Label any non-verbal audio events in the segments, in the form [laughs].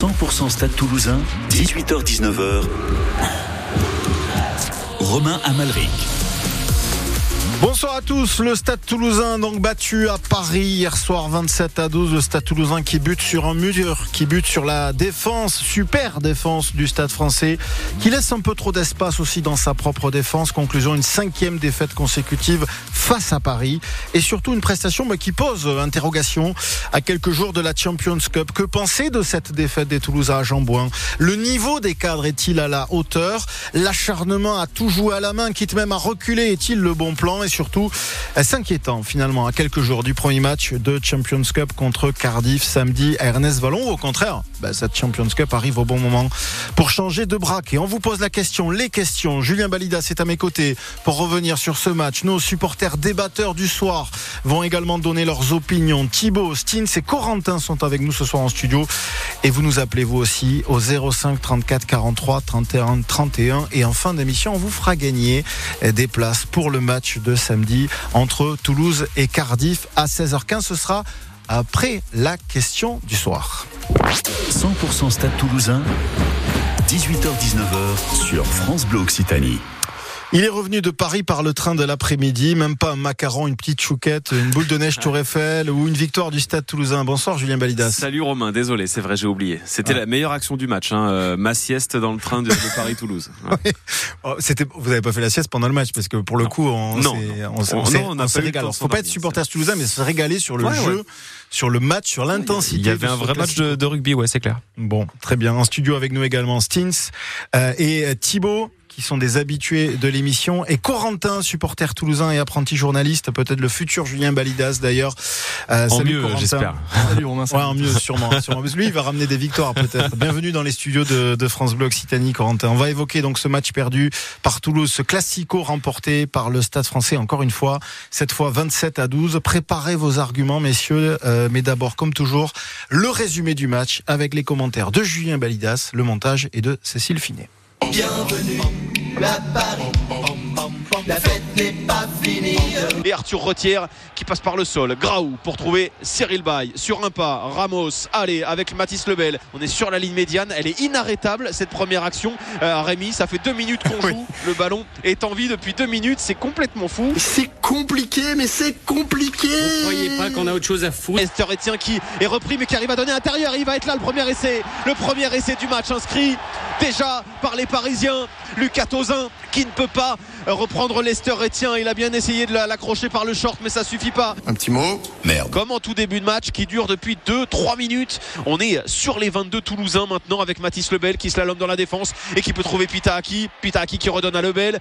100% Stade Toulousain, 18h-19h. Romain Amalric. Bonsoir à tous. Le Stade Toulousain donc battu à Paris hier soir 27 à 12. Le Stade Toulousain qui bute sur un mur, qui bute sur la défense, super défense du Stade Français, qui laisse un peu trop d'espace aussi dans sa propre défense. Conclusion une cinquième défaite consécutive face à Paris et surtout une prestation bah, qui pose interrogation à quelques jours de la Champions Cup. Que penser de cette défaite des Toulousains à Jambouin Le niveau des cadres est-il à la hauteur? L'acharnement à tout jouer à la main, quitte même à reculer, est-il le bon plan? Et surtout s'inquiétant finalement à quelques jours du premier match de Champions Cup contre Cardiff samedi à Ernest Vallon. Au contraire, bah, cette Champions Cup arrive au bon moment pour changer de braque. Et on vous pose la question, les questions. Julien Balida, c'est à mes côtés pour revenir sur ce match. Nos supporters débatteurs du soir vont également donner leurs opinions. Thibaut, Stins et Corentin sont avec nous ce soir en studio. Et vous nous appelez vous aussi au 05 34 43 31 31. Et en fin d'émission, on vous fera gagner des places pour le match de samedi entre Toulouse et Cardiff à 16h15. Ce sera après la question du soir. 100% Stade Toulousain, 18h-19h sur France Bleu Occitanie. Il est revenu de Paris par le train de l'après-midi, même pas un macaron, une petite chouquette, une boule de neige Tour Eiffel ou une victoire du Stade Toulousain. Bonsoir Julien Balidas. Salut Romain, désolé, c'est vrai, j'ai oublié. C'était la meilleure action du match, hein, euh, ma sieste dans le train de, de Paris-Toulouse. [laughs] Ouais. Oh, c'était, vous n'avez pas fait la sieste pendant le match parce que pour le Non. coup, on, Non, s'est- non. on, s'est- On- on on Faut pas être supporter toulousain, mais se régaler sur le Ouais, jeu, ouais. sur le match, sur l'intensité. Il y avait un vrai match de, de rugby, ouais, c'est clair. Bon, très bien. En studio avec nous également Stins euh, et Thibaut qui sont des habitués de l'émission et Corentin, supporter toulousain et apprenti journaliste, peut-être le futur Julien Balidas d'ailleurs. Euh, En salut mieux, j'espère. Salut Romain. Ouais, en mieux sûrement, sûrement. Parce que lui, il va ramener des victoires peut-être. Bienvenue dans les studios de, de France Bleu Occitanie, Corentin. On va évoquer donc ce match perdu par Toulouse, ce classico remporté par le Stade Français encore une fois, cette fois 27 à 12. Préparez vos arguments, messieurs. Euh, mais d'abord, comme toujours, le résumé du match avec les commentaires de Julien Balidas, le montage et de Cécile Finet. Bienvenue à Paris. La fête n'est pas finie. Et Arthur Retière qui passe par le sol. Graou pour trouver Cyril Bay. Sur un pas, Ramos. Allez, avec Mathis Lebel. On est sur la ligne médiane. Elle est inarrêtable cette première action. Euh, Rémi, ça fait deux minutes qu'on [laughs] joue. Le ballon est en vie depuis deux minutes. C'est complètement fou. C'est compliqué, mais c'est compliqué. Vous croyez pas qu'on a autre chose à foutre? Esther Etienne qui est repris mais qui arrive à donner intérieur. Il va être là le premier essai. Le premier essai du match inscrit déjà par les Parisiens. Lucas Tozin qui ne peut pas reprendre Lester Etienne. Il a bien essayé de la- l'accrocher par le short mais ça suffit pas. Un petit mot. Merde. Comme en tout début de match qui dure depuis 2-3 minutes. On est sur les 22 Toulousains maintenant avec Mathis Lebel qui slalom dans la défense et qui peut trouver Pitaki. Pitaki qui redonne à Lebel.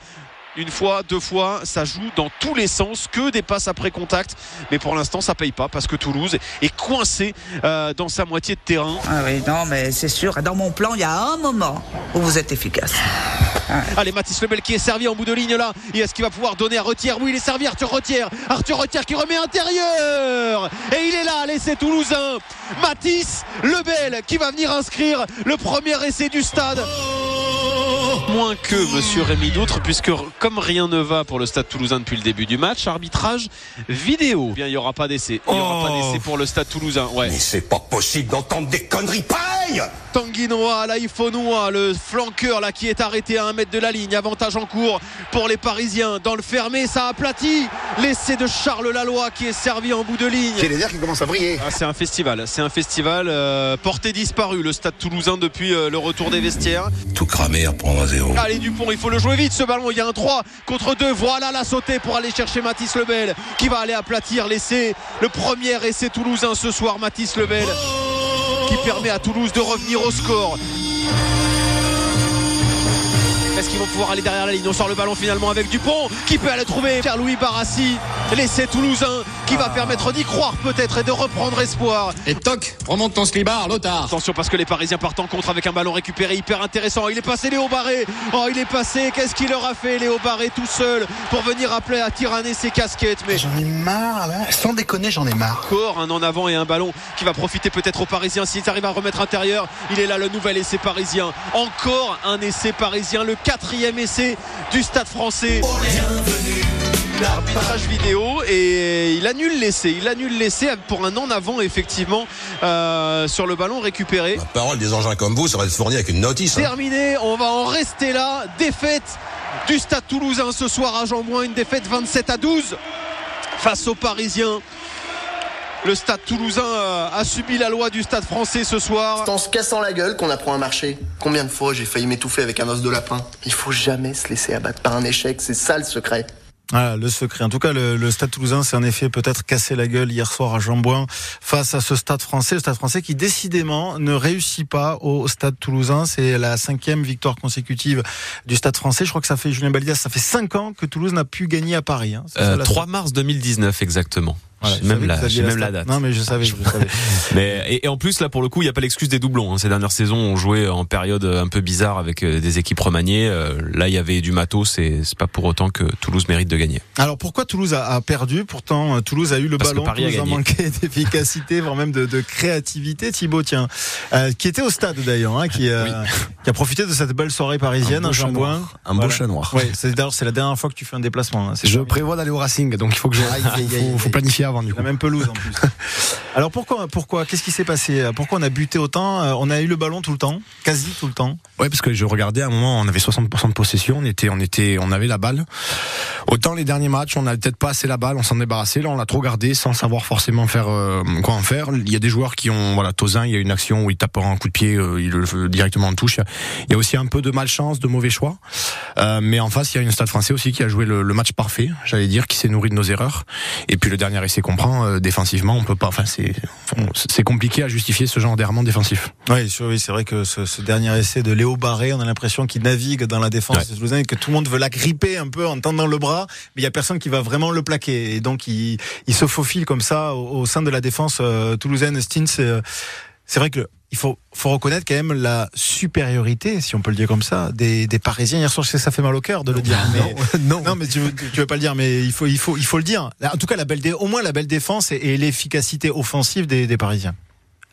Une fois, deux fois, ça joue dans tous les sens, que des passes après contact. Mais pour l'instant, ça paye pas parce que Toulouse est coincé euh, dans sa moitié de terrain. Ah oui, non, mais c'est sûr. Dans mon plan, il y a un moment où vous êtes efficace. Allez, Mathis Lebel qui est servi en bout de ligne là. Et est-ce qu'il va pouvoir donner à Retière? Oui, il est servi, Arthur Retière. Arthur Retière qui remet intérieur. Et il est là, l'essai toulousain. Mathis Lebel qui va venir inscrire le premier essai du stade. Moins que Monsieur Rémi Doutre, puisque comme rien ne va pour le Stade Toulousain depuis le début du match, arbitrage vidéo. Bien, il n'y aura pas d'essai. Il n'y aura pas d'essai pour le Stade Toulousain. Ouais. Mais c'est pas possible d'entendre des conneries pareilles Faut Noah, le flanqueur là qui est arrêté à un mètre de la ligne. Avantage en cours pour les Parisiens. Dans le fermé, ça aplatit. L'essai de Charles Laloy qui est servi en bout de ligne. J'ai les airs qui commencent à briller. Ah, c'est un festival, c'est un festival euh, porté disparu le stade toulousain depuis euh, le retour des vestiaires. Tout cramer à prendre à zéro. Allez Dupont, il faut le jouer vite ce ballon, il y a un 3 contre 2. Voilà la sautée pour aller chercher Mathis Lebel qui va aller aplatir l'essai. Le premier essai toulousain ce soir, Mathis Lebel qui permet à Toulouse de revenir au score. Est-ce qu'ils vont pouvoir aller derrière la ligne On sort le ballon finalement avec Dupont qui peut aller trouver Pierre-Louis Barassi, l'essai toulousain qui va permettre d'y croire peut-être et de reprendre espoir. Et toc, remonte ton slibard, Lothar. Attention parce que les Parisiens partent en contre avec un ballon récupéré hyper intéressant. Il est passé Léo Barré. Oh, il est passé. Qu'est-ce qu'il leur a fait Léo Barré tout seul pour venir appeler à tyranner ses casquettes. Mais J'en ai marre, là. Sans déconner, j'en ai marre. encore un en avant et un ballon qui va profiter peut-être aux Parisiens s'ils arrivent à remettre intérieur. Il est là le nouvel essai parisien. Encore un essai parisien, le quatrième essai du Stade français. Bienvenue Arbitrage vidéo et il annule l'essai. Il annule l'essai pour un en avant effectivement euh, sur le ballon récupéré. La parole des engins comme vous serait fournie avec une notice. hein. Terminé, on va en rester là. Défaite du Stade Toulousain ce soir à Jean-Bouin, une défaite 27 à 12 face aux Parisiens. Le Stade Toulousain euh, a subi la loi du Stade Français ce soir. C'est en se cassant la gueule qu'on apprend à marcher. Combien de fois j'ai failli m'étouffer avec un os de lapin? Il faut jamais se laisser abattre par un échec, c'est ça le secret. Voilà, le secret. En tout cas, le, le Stade Toulousain s'est en effet peut-être cassé la gueule hier soir à Jambouin face à ce Stade Français, le Stade Français qui décidément ne réussit pas au Stade Toulousain. C'est la cinquième victoire consécutive du Stade Français. Je crois que ça fait Julien Balidas, ça fait cinq ans que Toulouse n'a pu gagner à Paris. hein. Ça, Euh, la 3 mars 2019 exactement. Voilà, même, la, vous aviez j'ai la même la stat. date. Non, mais je savais, je [laughs] savais. Mais, et, et en plus, là, pour le coup, il n'y a pas l'excuse des doublons. hein. Ces dernières saisons, on jouait en période un peu bizarre avec euh, des équipes remaniées. Euh, Là, il y avait du matos et c'est pas pour autant que Toulouse mérite de gagner. Alors pourquoi Toulouse a, a perdu? Pourtant, euh, Toulouse a eu le Parce ballon, Paris a Toulouse a, gagné. manqué [laughs] d'efficacité, voire même de, de créativité. Thibaut, tiens, euh, qui était au stade d'ailleurs, hein, qui, euh, qui a profité de cette belle soirée parisienne Un beau chat noir. Un beau chat noir. Ouais, c'est d'ailleurs c'est la dernière fois que tu fais un déplacement. hein. C'est Je prévois d'aller au Racing, donc il faut que je. Aïe, faut, planifier avant du coup. La même pelouse en [laughs] plus. Alors pourquoi pourquoi qu'est-ce qui s'est passé? Pourquoi on a buté autant? Euh, On a eu le ballon tout le temps, quasi tout le temps? Ouais, parce que je regardais à un moment, on avait 60% de possession, on était, on était, on avait la balle. Autant les derniers matchs, on n'avait peut-être pas assez la balle, on s'en débarrassait. Là, on l'a trop gardé sans savoir forcément faire euh, quoi en faire. Il y a des joueurs qui ont, voilà, Tozin, il y a une action où il tape un coup de pied, euh, il le fait directement en touche. Il y a aussi un peu de malchance, de mauvais choix. Euh, mais en face, il y a une Stade Français aussi qui a joué le, le match parfait, j'allais dire, qui s'est nourri de nos erreurs. Et puis le dernier essai qu'on prend, euh, défensivement, on peut pas. Enfin, c'est, c'est compliqué à justifier ce genre d'errement défensif. Oui, c'est vrai que ce, ce dernier essai de Léo Barré, on a l'impression qu'il navigue dans la défense Ouais. des Toulousains et que tout le monde veut l'agripper un peu en tendant le bras, mais il y a personne qui va vraiment le plaquer. Et donc il, il se faufile comme ça au, au sein de la défense euh, toulousaine. Stins, c'est, vrai que il faut, faut reconnaître quand même la supériorité, si on peut le dire comme ça, des, des Parisiens. Hier soir, je sais que ça fait mal au cœur de le dire, mais [laughs] non. non, mais tu tu veux pas le dire, mais il faut, il faut, il faut le dire. En tout cas, la belle, au moins la belle défense et, et l'efficacité offensive des, des Parisiens.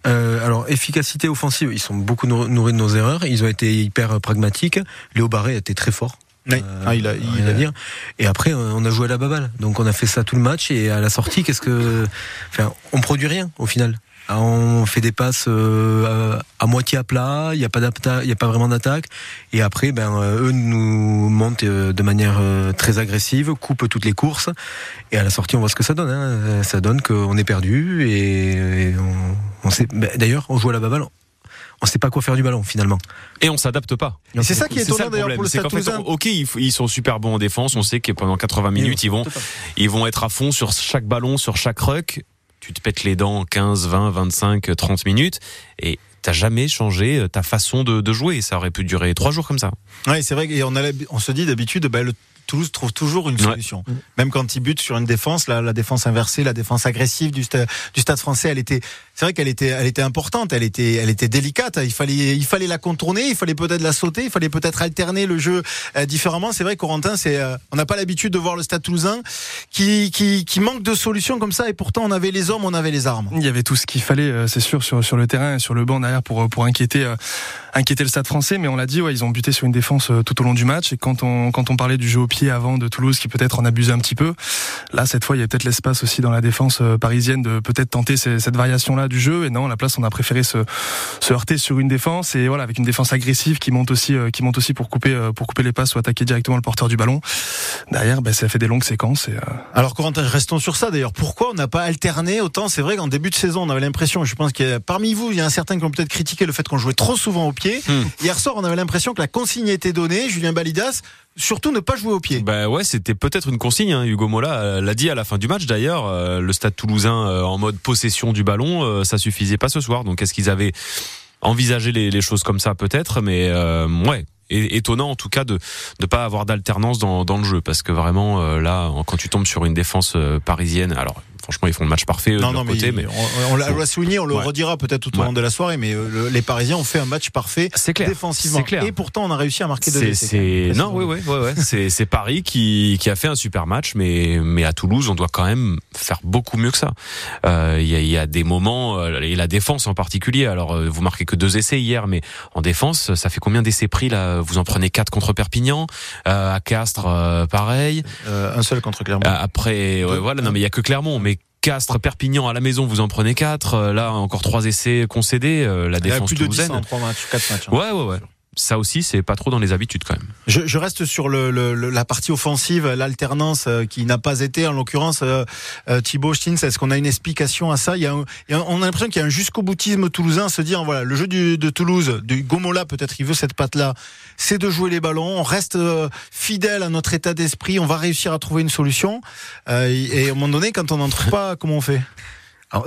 Euh, alors, efficacité offensive, ils sont beaucoup nour- nourris de nos erreurs. Ils ont été hyper pragmatiques. Léo Barré était très fort. Oui. Euh, Ah, il a- rien il à a- dire. Et après, euh, on a joué à la baballe. Donc, on a fait ça tout le match. Et à la sortie, qu'est-ce que, enfin, on produit rien au final. Ah, On fait des passes euh, à, à moitié à plat. Il n'y a pas y a pas vraiment d'attaque. Et après, ben, euh, eux nous montent euh, de manière euh, très agressive, coupent toutes les courses. Et à la sortie, on voit ce que ça donne. hein. Ça donne qu'on est perdu et, et on, on sait. ben, D'ailleurs, on joue à la baballe. On sait pas quoi faire du ballon finalement. Et on s'adapte pas. C'est ça qui est étonnant d'ailleurs problème. pour le Stade Toulousain. ok, ils, sont super bons en défense. On sait que pendant 80 minutes, ils vont, ils vont être à fond sur chaque ballon, sur chaque ruck. Tu te pètes les dents 15, 20, 25, 30 minutes et t'as jamais changé euh, ta façon de, de jouer. Ça aurait pu durer trois jours comme ça. Oui, c'est vrai. Et on, a l'hab- on se dit d'habitude, bah, le Toulouse trouve toujours une Ouais. solution. Même quand il bute sur une défense, la, la défense inversée, la défense agressive du, sta- du Stade Français, elle était, c'est vrai qu'elle était, elle était importante, elle était, elle était délicate. Il fallait, il fallait la contourner, il fallait peut-être la sauter, il fallait peut-être alterner le jeu euh, différemment. C'est vrai, Corentin, c'est, euh, on n'a pas l'habitude de voir le Stade Toulousain qui, qui, qui manque de solutions comme ça. Et pourtant, on avait les hommes, on avait les armes. Il y avait tout ce qu'il fallait, euh, c'est sûr, sur, sur le terrain et sur le banc derrière pour, pour inquiéter, inquiéter le stade français. Mais on l'a dit, ouais, ils ont buté sur une défense tout au long du match. Et quand on, quand on parlait du jeu au pied avant de Toulouse, qui peut-être en abusait un petit peu, là, cette fois, il y a peut-être l'espace aussi dans la défense parisienne de peut-être tenter cette du jeu. Et non, à la place, on a préféré se, se heurter sur une défense et voilà, avec une défense agressive qui monte aussi, euh, qui monte aussi pour couper, euh, pour couper les passes ou attaquer directement le porteur du ballon. Derrière, ben, ça fait des longues séquences. Et, euh, Alors Corentin, restons sur ça d'ailleurs. Pourquoi on n'a pas alterné autant? C'est vrai qu'en début de saison, on avait l'impression, je pense qu'il y a parmi vous, il y a un certain qui ont peut-être critiqué le fait qu'on jouait trop souvent au pied. Hier soir, on avait l'impression que la consigne était donnée. Julien Balidas, surtout ne pas jouer au pied. Bah ouais, c'était peut-être une consigne. hein. Hugo Mola euh, l'a dit à la fin du match d'ailleurs. euh, le Stade Toulousain euh, en mode possession du ballon, ça suffisait pas ce soir. Donc est-ce qu'ils avaient envisagé les, choses comme ça peut-être? Mais ouais. Étonnant en tout cas de ne pas avoir d'alternance dans, dans le jeu parce que vraiment là quand tu tombes sur une défense parisienne alors franchement ils font le match parfait Non, de leur non, mais, côté mais on, on l'a souligné, on le Ouais. redira peut-être tout au Ouais. long de la soirée, mais euh, le- les Parisiens ont fait un match parfait c'est clair défensivement. c'est clair Et pourtant, on a réussi à marquer deux essais, non, oui, oui, ouais, ouais. c'est, c'est Paris qui, qui a fait un super match, mais, mais à Toulouse, on doit quand même faire beaucoup mieux que ça. Euh, Il y, a, il y a des moments, euh, et la défense en particulier. Alors, euh, vous marquez que deux essais hier, mais en défense, ça fait combien d'essais pris là? Vous en prenez quatre contre Perpignan. Euh, à Castres, euh, pareil. un seul contre Clermont. après, ouais, voilà, non mais il y a que Clermont, mais Castres, Perpignan à la maison, vous en prenez quatre. Là, encore trois essais concédés. La défense a plus toulousaine. de 10 en trois matchs, quatre matchs. hein. Ouais, ouais, ouais ça aussi, c'est pas trop dans les habitudes quand même. Je, je reste sur le, le, la partie offensive, l'alternance euh, qui n'a pas été, en l'occurrence, euh, euh, Thibaut Stins. Est-ce qu'on a une explication à ça? Il y a un, il y a, On a l'impression qu'il y a un jusqu'au boutisme toulousain, se dire voilà, le jeu du, de Toulouse, du Gomola, peut-être, il veut cette patte-là, c'est de jouer les ballons. On reste euh, fidèle à notre état d'esprit. On va réussir à trouver une solution. Euh, et à un moment donné, quand on n'en trouve pas, comment on fait?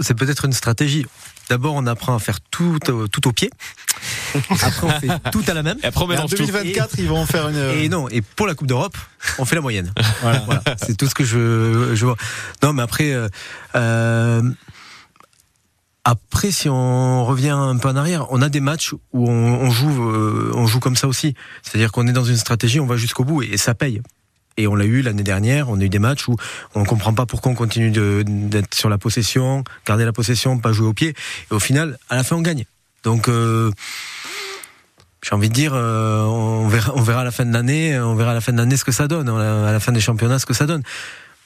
C'est peut-être une stratégie. D'abord, on apprend à faire tout, euh, tout au pied. Après, on fait [laughs] tout à la même. Et après, on en 2024, et, ils vont faire une. Et non, et pour la Coupe d'Europe, on fait la moyenne. [laughs] voilà, voilà. c'est tout ce que je, je vois. Non, mais après, euh, après, si on revient un peu en arrière, on a des matchs où on, on joue, euh, on joue comme ça aussi. C'est-à-dire qu'on est dans une stratégie, on va jusqu'au bout et, et ça paye. Et on l'a eu l'année dernière. On a eu des matchs où on ne comprend pas pourquoi on continue d'être sur la possession, garder la possession, pas jouer au pied. Et au final, à la fin, on gagne. Donc, euh, j'ai envie de dire, euh, on, verra, on verra à la fin de l'année, on verra à la fin de l'année ce que ça donne, à la fin des championnats ce que ça donne.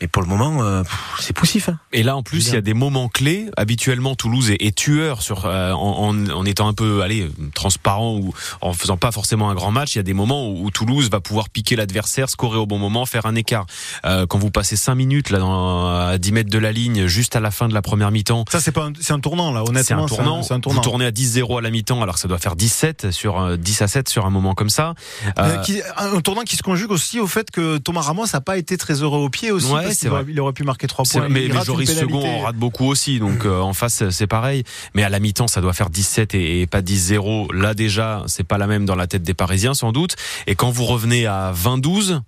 Mais pour le moment, euh, c'est poussif. Hein. Et là, en plus, il y a des moments clés. Habituellement, Toulouse est, est tueur sur euh, en, en, étant un peu, allez, transparent ou en faisant pas forcément un grand match. Il y a des moments où, où Toulouse va pouvoir piquer l'adversaire, scorer au bon moment, faire un écart. Euh, quand vous passez 5 minutes là, dans, à 10 mètres de la ligne, juste à la fin de la première mi-temps. Ça, c'est pas, c'est un tournant là. Honnêtement, c'est un tournant. C'est un, un, tournant. Vous tournez à 10-0 à la mi-temps, alors que ça doit faire 17 sur 10 à 7 sur un moment comme ça. Euh, qui, un tournant qui se conjugue aussi au fait que Thomas Ramos n'a pas été très heureux au pied aussi. Ouais, c'est vrai. Il aurait pu marquer 3 points. Mais, mais Joris Second en rate beaucoup aussi, donc euh, en face c'est pareil. Mais à la mi-temps, ça doit faire 17 et, et pas 10-0. Là déjà, c'est pas la même dans la tête des Parisiens sans doute. Et quand vous revenez à 20-12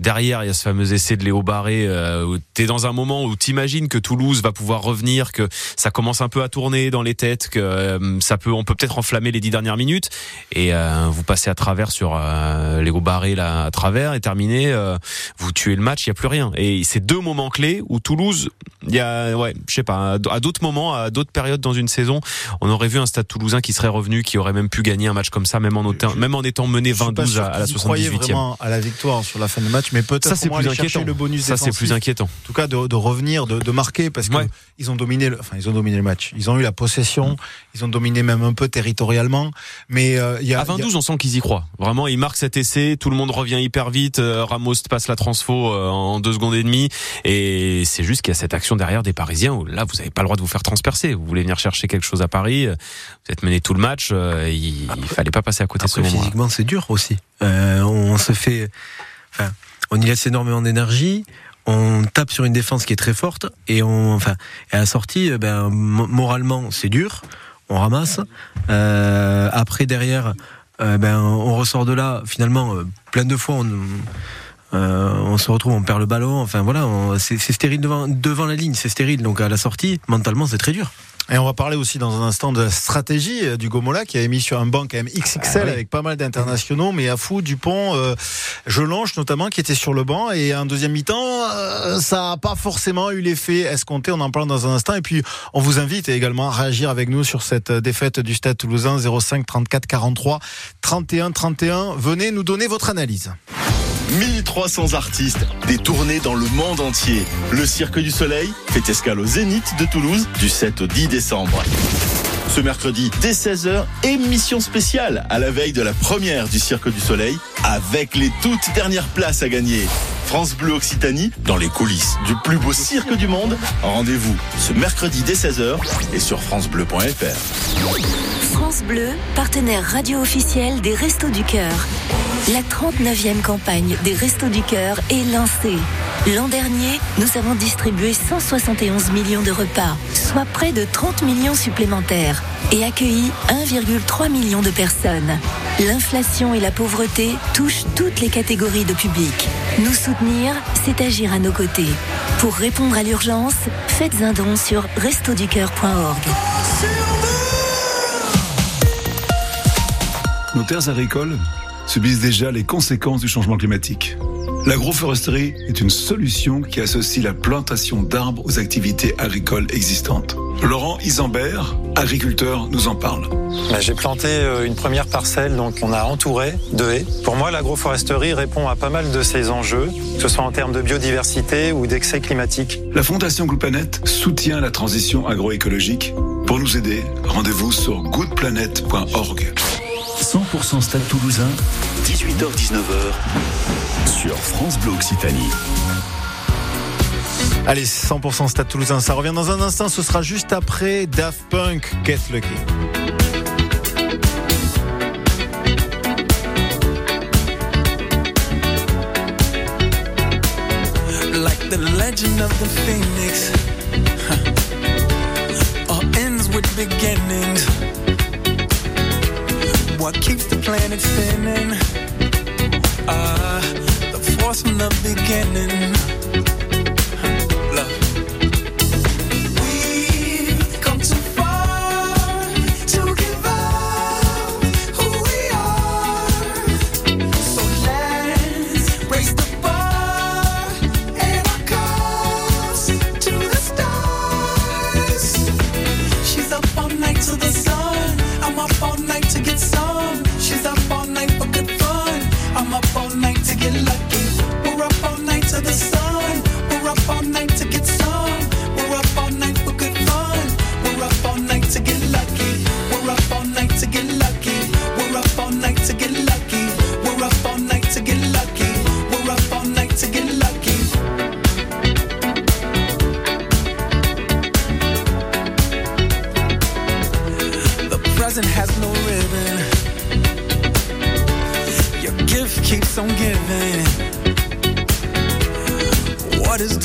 Derrière, il y a ce fameux essai de Léo Barré euh, où tu es dans un moment où t'imagines que Toulouse va pouvoir revenir, que ça commence un peu à tourner dans les têtes, que euh, ça peut, on peut peut-être enflammer les dix dernières minutes. Et euh, vous passez à travers sur euh, Léo Barré là à travers et terminé, euh, vous tuez le match, il y a plus rien. Et c'est deux moments clés où Toulouse, il y a, ouais, je sais pas, à d'autres moments, à d'autres périodes dans une saison, on aurait vu un Stade Toulousain qui serait revenu, qui aurait même pu gagner un match comme ça, même en, étant, même en étant mené 20-12 à, à la 78e. vraiment à la victoire sur la fin du match mais peut-être ça c'est plus inquiétant. Le bonus ça c'est plus inquiétant. En tout cas de, de revenir, de, de, marquer parce que ouais. ils ont dominé, le, enfin ils ont dominé le match. Ils ont eu la possession, mmh. ils ont dominé même un peu territorialement. Mais euh, y a à 22 y a... on sent qu'ils y croient. Vraiment, ils marquent cet essai, tout le monde revient hyper vite. Euh, Ramos passe la transfo euh, en deux secondes et demie et c'est juste qu'il y a cette action derrière des Parisiens où là vous n'avez pas le droit de vous faire transpercer. Vous voulez venir chercher quelque chose à Paris, vous êtes mené tout le match, euh, il, il fallait pas passer à côté Après, de ce. Physiquement, c'est dur aussi. Euh, on se fait, enfin on y laisse énormément d'énergie. On tape sur une défense qui est très forte et on, enfin, à la sortie, ben, moralement, c'est dur. On ramasse. Euh, après, derrière, euh, ben, on ressort de là. Finalement, euh, plein de fois, on, on se retrouve, on perd le ballon. Enfin voilà, c'est stérile devant, devant la ligne, c'est stérile. Donc à la sortie, mentalement, c'est très dur. Et on va parler aussi dans un instant de la stratégie du Gomola qui a mis sur un banc quand même XXL ah oui. avec pas mal d'internationaux, mais à fou Dupont, euh, Jelonche notamment qui était sur le banc et en deuxième mi-temps, euh, ça n'a pas forcément eu l'effet escompté. On en parle dans un instant et puis on vous invite également à réagir avec nous sur cette défaite du Stade Toulousain 05 34 43 31 31. Venez nous donner votre analyse. 1300 artistes, des tournées dans le monde entier. Le Cirque du Soleil fait escale au Zénith de Toulouse du 7 au 10 décembre. Ce mercredi, dès 16h, émission spéciale à la veille de la première du Cirque du Soleil avec les toutes dernières places à gagner. France Bleu Occitanie, dans les coulisses du plus beau cirque du monde. Rendez-vous ce mercredi dès 16h et sur FranceBleu.fr. France Bleu, partenaire radio officiel des Restos du Cœur. La 39e campagne des Restos du Cœur est lancée. L'an dernier, nous avons distribué 171 millions de repas, soit près de 30 millions supplémentaires, et accueilli 1,3 million de personnes. L'inflation et la pauvreté touchent toutes les catégories de public. Nous soutenir, c'est agir à nos côtés. Pour répondre à l'urgence, faites un don sur restoducœur.org. Nos terres agricoles subissent déjà les conséquences du changement climatique. L'agroforesterie est une solution qui associe la plantation d'arbres aux activités agricoles existantes. Laurent Isambert, agriculteurs nous en parlent. Bah, J'ai planté euh, une première parcelle, donc on a entouré de haies. Pour moi, l'agroforesterie répond à pas mal de ces enjeux, que ce soit en termes de biodiversité ou d'excès climatique. La Fondation Good Planet soutient la transition agroécologique. Pour nous aider, rendez-vous sur goodplanet.org. 100% Stade Toulousain, 18h-19h sur France Bleu Occitanie. Allez, 100% Stade Toulousain, ça revient dans un instant, ce sera juste après Daft Punk, Get Lucky. like the legend of the phoenix. All ends with beginnings. What keeps the planet spinning? Ah, the force from the beginning.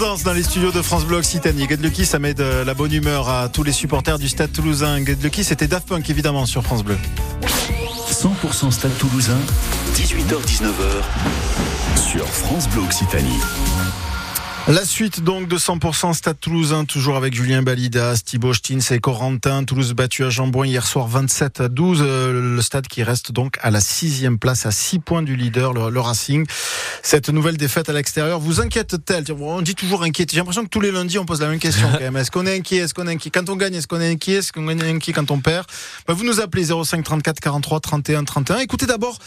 Dans les studios de France Bleu Occitanie. Get Lucky, ça met de la bonne humeur à tous les supporters du Stade Toulousain. Get Lucky, c'était Daft Punk évidemment sur France Bleu. 100% Stade Toulousain, 18h-19h sur France Bleu Occitanie. La suite donc de 100% Stade Toulousain, toujours avec Julien Balidas, Thibaut Stins et Corentin. Toulouse battu à Jambouin hier soir 27 à 12. Euh, Le stade qui reste donc à la sixième place, à 6 points du leader, le, Racing. Cette nouvelle défaite à l'extérieur vous inquiète-t-elle? On dit toujours inquiété. J'ai l'impression que tous les lundis on pose la même question quand même. Est-ce qu'on est inquiet? Est-ce qu'on est inquiet? Quand on gagne, est-ce qu'on est inquiet? Est-ce qu'on est inquiet quand on perd? Bah, Vous nous appelez 05 34 43 31 31. Écoutez d'abord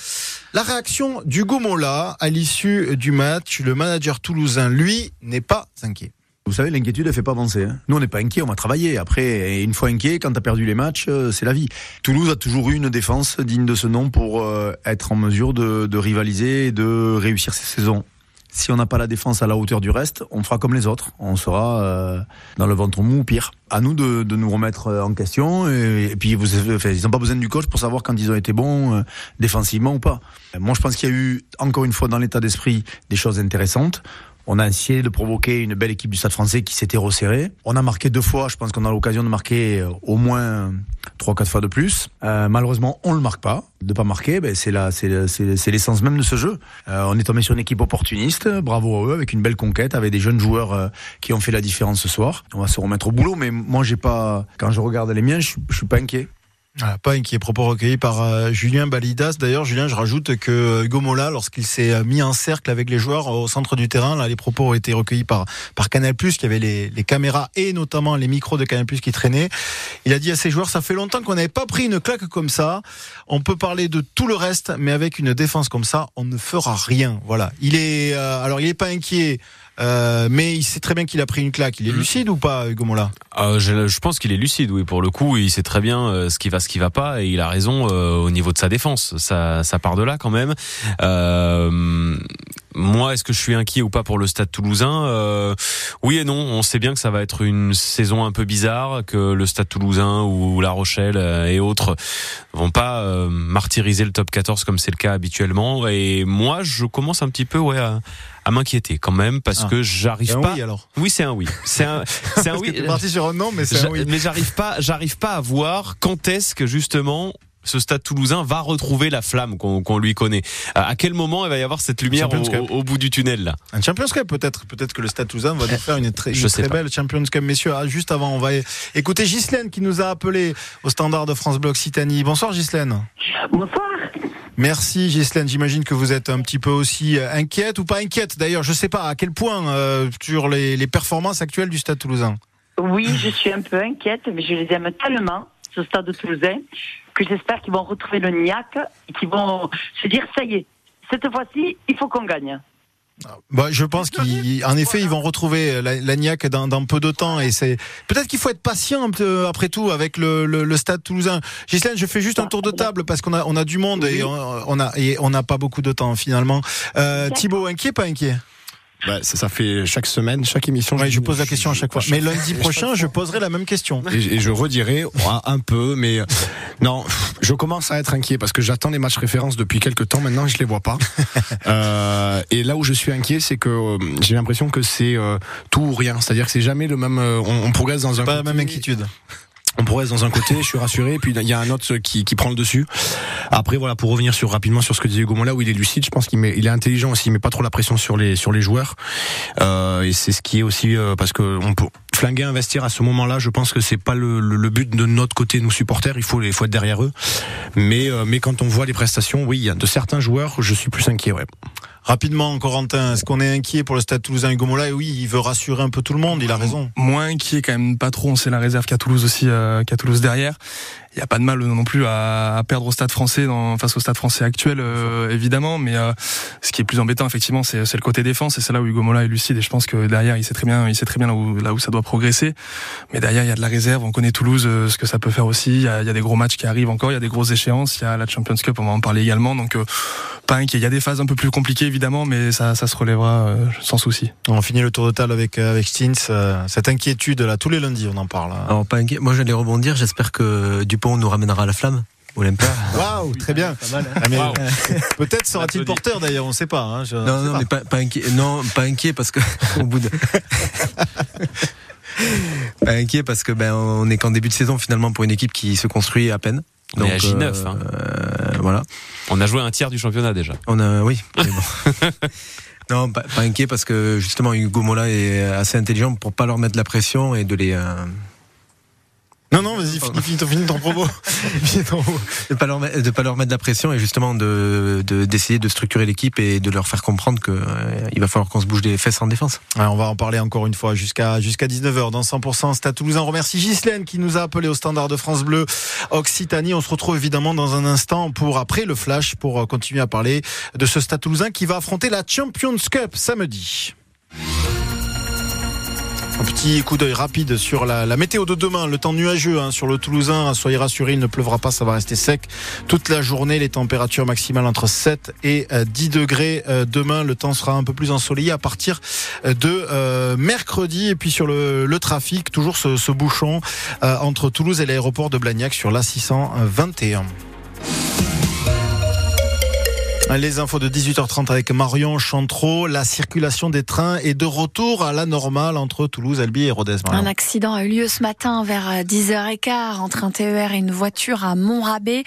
la réaction d'Hugo Mola à l'issue du match. Le manager toulousain, lui, n'est pas inquiet. Vous savez, l'inquiétude, elle fait pas avancer. hein. Nous, on n'est pas inquiet, on va travailler. Après, une fois inquiet, quand t'as perdu les matchs, euh, c'est la vie. Toulouse a toujours eu une défense digne de ce nom pour euh, être en mesure de, rivaliser et de réussir ses saisons. Si on n'a pas la défense à la hauteur du reste, on fera comme les autres. On sera euh, dans le ventre mou ou pire. À nous de, nous remettre en question. Et, puis, ils n'ont pas besoin du coach pour savoir quand ils ont été bons défensivement ou pas. Moi, je pense qu'il y a eu, encore une fois, dans l'état d'esprit, des choses intéressantes. On a essayé de provoquer une belle équipe du Stade français qui s'était resserrée. On a marqué deux fois. Je pense qu'on a l'occasion de marquer euh, au moins trois, quatre fois de plus. Euh, malheureusement, on le marque pas. De pas marquer, ben, c'est l'essence même de ce jeu. Euh, on est tombé sur une équipe opportuniste. Bravo à eux, avec une belle conquête, avec des jeunes joueurs qui ont fait la différence ce soir. On va se remettre au boulot, mais moi, j'ai pas. Quand je regarde les miens, je, je suis pas inquiet. Voilà, pas inquiet. Propos recueillis par euh, Julien Balidas. D'ailleurs, Julien, je rajoute que euh, Hugo Mola, lorsqu'il s'est euh, mis en cercle avec les joueurs au centre du terrain, là, les propos ont été recueillis par par Canal+, qui avait les, les caméras et notamment les micros de Canal+, qui traînaient. Il a dit à ses joueurs, ça fait longtemps qu'on n'avait pas pris une claque comme ça. On peut parler de tout le reste, mais avec une défense comme ça, on ne fera rien. Voilà. Il est, euh, alors, il est pas inquiet. Euh, mais il sait très bien qu'il a pris une claque. Il est lucide ou pas, Hugo Mola Euh, je, je pense qu'il est lucide, oui, pour le coup, il sait très bien euh, ce qui va, ce qui va pas, et il a raison au niveau de sa défense. Ça, ça part de là quand même. Moi, est-ce que je suis inquiet ou pas pour le Stade Toulousain? Euh, Oui et non. On sait bien que ça va être une saison un peu bizarre, que le Stade Toulousain ou La Rochelle euh, et autres vont pas euh, martyriser le top 14 comme c'est le cas habituellement. Et moi, je commence un petit peu, ouais. À, à m'inquiéter quand même parce Ah. que j'arrive pas. oui, alors Oui, c'est un oui. C'est un, [laughs] c'est un oui. parti sur un non, mais c'est un oui. Mais j'arrive pas, j'arrive pas à voir quand est-ce que justement ce stade toulousain va retrouver la flamme qu'on lui connaît. À quel moment il va y avoir cette lumière au, bout du tunnel là? Un Champions Cup peut-être, peut-être que le Stade Toulousain va nous faire une très, une belle Champions Cup, messieurs. Ah, juste avant, on va écouter Ghislaine qui nous a appelé au standard de France Bleu Occitanie. Bonsoir Ghislaine. Bonsoir. Merci Ghislaine. J'imagine que vous êtes un petit peu aussi euh, inquiète ou pas inquiète. D'ailleurs, je sais pas à quel point euh, sur les, les performances actuelles du Stade Toulousain. Oui, je suis un peu inquiète, mais je les aime tellement, ce stade toulousain, que j'espère qu'ils vont retrouver le niaque et qu'ils vont se dire, ça y est, cette fois-ci, il faut qu'on gagne. Bah, je pense qu'en effet, ils vont retrouver la, la niaque dans, dans peu de temps. Et c'est peut-être qu'il faut être patient après tout avec le, le, le Stade Toulousain. Ghislaine, je fais juste un tour de table parce qu'on a on a du monde et on, on a et on n'a pas beaucoup de temps finalement. Euh, Thibaut, inquiet, pas inquiet? Bah, ça, ça fait chaque semaine, chaque émission. Ouais, je pose la question à chaque fois. Mais lundi prochain, je poserai la même question. Et, et je redirai un peu, mais euh, non, je commence à être inquiet parce que j'attends les matchs références depuis quelques temps. Maintenant, je les vois pas. [laughs] Euh, et là où je suis inquiet, c'est que euh, j'ai l'impression que c'est euh, tout ou rien. C'est-à-dire que c'est jamais le même. euh, on, on progresse dans un. Pas la même inquiétude. On progresse dans un côté, je suis rassuré, puis il y a un autre qui, qui prend le dessus. Après voilà, pour revenir sur rapidement sur ce que disait Hugo Mola, où il est lucide, je pense qu'il met, il est intelligent aussi, il met pas trop la pression sur les sur les joueurs. Euh, et c'est ce qui est aussi euh, parce que on peut flinguer investir à ce moment-là. Je pense que c'est pas le, le, le but de notre côté, nous supporters. Il faut il faut être derrière eux. Mais euh, mais quand on voit les prestations, oui, de certains joueurs, je suis plus inquiet. Ouais. Rapidement, Corentin, est-ce qu'on est inquiet pour le Stade Toulousain Hugo Mola? Et oui, il veut rassurer un peu tout le monde. Il a raison. Moins inquiet quand même pas trop. On sait la réserve qu'à Toulouse aussi, euh, qu'à Toulouse derrière. Il n'y a pas de mal non plus à, à perdre au Stade Français dans, face au Stade Français actuel, euh, évidemment. Mais euh, ce qui est plus embêtant, effectivement, c'est c'est le côté défense. Et c'est là où Hugo Mola est lucide. Et je pense que derrière, il sait très bien, il sait très bien là où, là où ça doit progresser. Mais derrière, il y a de la réserve. On connaît Toulouse, euh, ce que ça peut faire aussi. Il y, a, il y a des gros matchs qui arrivent encore. Il y a des grosses échéances. Il y a la Champions Cup. On va en parler également. Donc euh, pas inquiet. Il y a des phases un peu plus compliquées, évidemment, mais ça, ça se relèvera euh, sans souci. On finit le tour de table avec avec Stins. Euh, cette inquiétude là, tous les lundis, on en parle. hein. Alors, pas inquiet. Moi, j'allais rebondir. J'espère que Dupont nous ramènera la flamme. Olympia. Waouh, très bien. Ah, mais, euh, [laughs] Peut-être sera-t-il porteur d'ailleurs, on ne sait pas. hein, je- Non, non, pas. mais pas, pas inquiet. Non, pas inquiet parce que [laughs] au bout de. [laughs] pas inquiet parce que ben on est qu'en début de saison finalement pour une équipe qui se construit à peine. On est à J9, euh, hein. euh, voilà. On a joué un tiers du championnat déjà. On a oui. mais bon. non, pas, pas inquiet parce que justement Hugo Mola est assez intelligent pour pas leur mettre la pression et de les. euh, Non, non, vas-y, finis, finis ton, finis ton propos. de pas leur de pas leur mettre de la pression et justement de de- d'essayer de, structurer l'équipe et de leur faire comprendre que euh, il va falloir qu'on se bouge les fesses en défense. Ouais, on va en parler encore une fois jusqu'à jusqu'à 19h dans 100% Stade Toulousain. On remercie Ghislaine qui nous a appelé au standard de France Bleu Occitanie. On se retrouve évidemment dans un instant pour après le flash pour euh, continuer à parler de ce Stade Toulousain qui va affronter la Champions Cup samedi. Un petit coup d'œil rapide sur la, météo de demain, le temps nuageux hein, sur le Toulousain. Soyez rassurés, il ne pleuvra pas, ça va rester sec toute la journée. Les températures maximales entre 7 et euh, 10 degrés. Euh, Demain, le temps sera un peu plus ensoleillé à partir euh, de euh, mercredi. Et puis sur le, trafic, toujours ce, ce bouchon euh, entre Toulouse et l'aéroport de Blagnac sur l'A621. Les infos de 18h30 avec Marion Chantreau. La circulation des trains est de retour à la normale entre Toulouse, Albi et Rodez. Un accident a eu lieu ce matin vers 10h15 entre un TER et une voiture à Montrabé.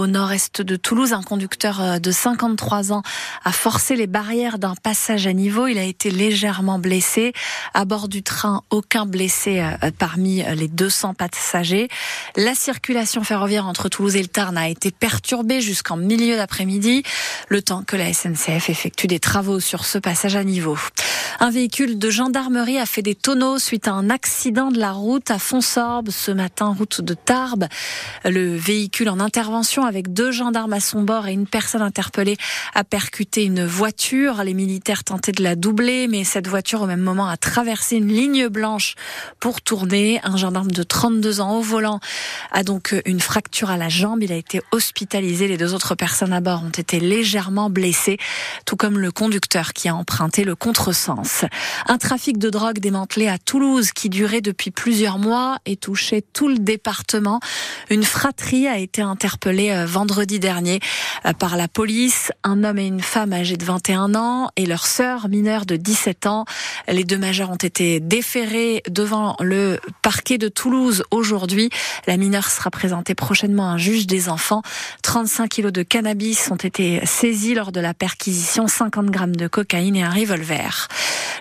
Au nord-est de Toulouse, un conducteur euh, de 53 ans a forcé les barrières d'un passage à niveau. Il a été légèrement blessé. À bord du train, aucun blessé euh, parmi les 200 passagers. La circulation ferroviaire entre Toulouse et le Tarn a été perturbée jusqu'en milieu d'après-midi, le temps que la SNCF effectue des travaux sur ce passage à niveau. Un véhicule de gendarmerie a fait des tonneaux suite à un accident de la route à Fonsorbe ce matin, route de Tarbes. Le véhicule en intervention avec deux gendarmes à son bord et une personne interpellée a percuté une voiture. Les militaires tentaient de la doubler, mais cette voiture au même moment a traversé une ligne blanche pour tourner. Un gendarme de 32 ans au volant a donc une fracture à la jambe. Il a été hospitalisé. Les deux autres personnes à bord ont été légèrement blessées, tout comme le conducteur qui a emprunté le contresens. Un trafic de drogue démantelé à Toulouse qui durait depuis plusieurs mois et touchait tout le département. Une fratrie a été interpellée euh, vendredi dernier euh, par la police. Un homme et une femme âgés de 21 ans et leur sœur mineure de 17 ans. Les deux majeurs ont été déférés devant le parquet de Toulouse aujourd'hui. La mineure sera présentée prochainement à un juge des enfants. 35 kilos de cannabis ont été saisis lors de la perquisition, 50 grammes de cocaïne et un revolver.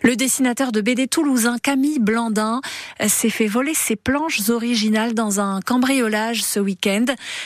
Le dessinateur de BD toulousain Camille Blandin s'est fait voler ses planches originales dans un cambriolage ce week-end.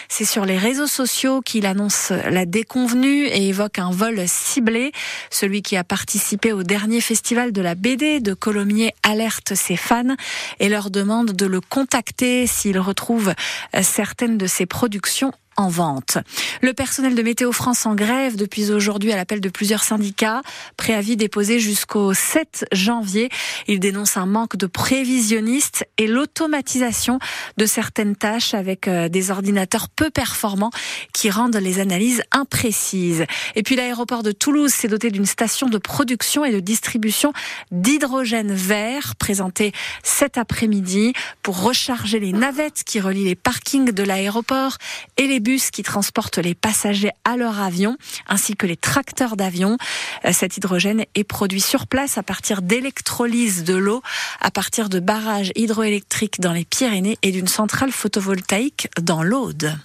C'est sur les réseaux sociaux qu'il annonce la déconvenue et évoque un vol ciblé. Celui qui a participé au dernier festival de la BD de Colomiers alerte ses fans et leur demande de le contacter s'il retrouve certaines de ses productions en vente. Le personnel de Météo France en grève depuis aujourd'hui à l'appel de plusieurs syndicats. Préavis déposé jusqu'au 7 janvier. Il dénonce un manque de prévisionnistes et l'automatisation de certaines tâches avec euh, des ordinateurs peu performants qui rendent les analyses imprécises. Et puis l'aéroport de Toulouse s'est doté d'une station de production et de distribution d'hydrogène vert présentée cet après-midi pour recharger les navettes qui relient les parkings de l'aéroport et les bus qui transportent les passagers à leur avion, ainsi que les tracteurs d'avion. Euh, Cet hydrogène est produit sur place à partir d'électrolyse de l'eau, à partir de barrages hydroélectriques dans les Pyrénées et d'une centrale photovoltaïque dans l'Aude.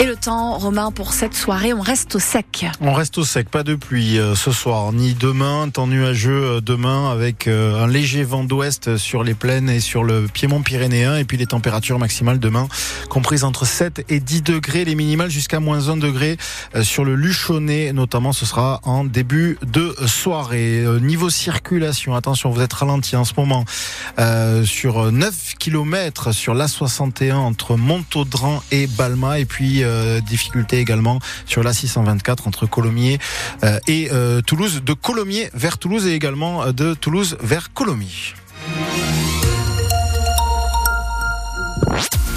Et le temps, Romain, pour cette soirée, on reste au sec. On reste au sec, pas de pluie euh, ce soir, ni demain, temps nuageux euh, demain avec euh, un léger vent d'ouest sur les plaines et sur le piémont pyrénéen et puis les températures maximales demain comprises entre 7 et 10 degrés, les minimales jusqu'à moins 1 degré sur le Luchonnet notamment, ce sera en début de soirée. Niveau circulation, attention, vous êtes ralenti en ce moment euh, sur 9 km sur l'A61 entre Montaudran et Balma et puis euh, difficulté également sur l'A624 entre Colomiers euh, et euh, Toulouse, de Colomiers vers Toulouse et également euh, de Toulouse vers Colomiers.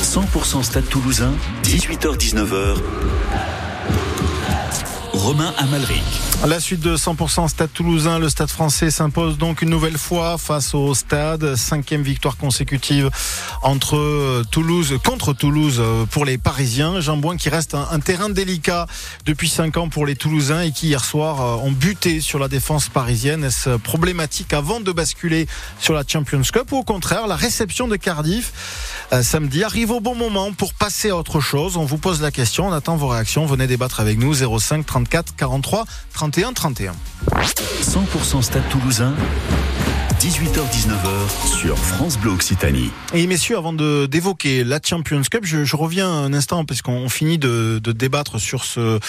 100% Stade Toulousain, 18h-19h. Romain Amalric. La suite de 100% Stade Toulousain, le Stade Français s'impose donc une nouvelle fois face au Stade, cinquième victoire consécutive entre euh, Toulouse contre Toulouse euh, pour les Parisiens. Jean Boin qui reste un, terrain délicat depuis cinq ans pour les Toulousains et qui hier soir euh, ont buté sur la défense parisienne. Est-ce problématique avant de basculer sur la Champions Cup? Ou au contraire la réception de Cardiff samedi arrive au bon moment pour passer à autre chose? On vous pose la question, on attend vos réactions. Venez débattre avec nous 05 34 43 31 31. 100% Stade Toulousain, 18h-19h sur France Bleu Occitanie. Et messieurs, avant de d'évoquer la Champions Cup, je, je reviens un instant parce qu'on finit de, de débattre sur ce,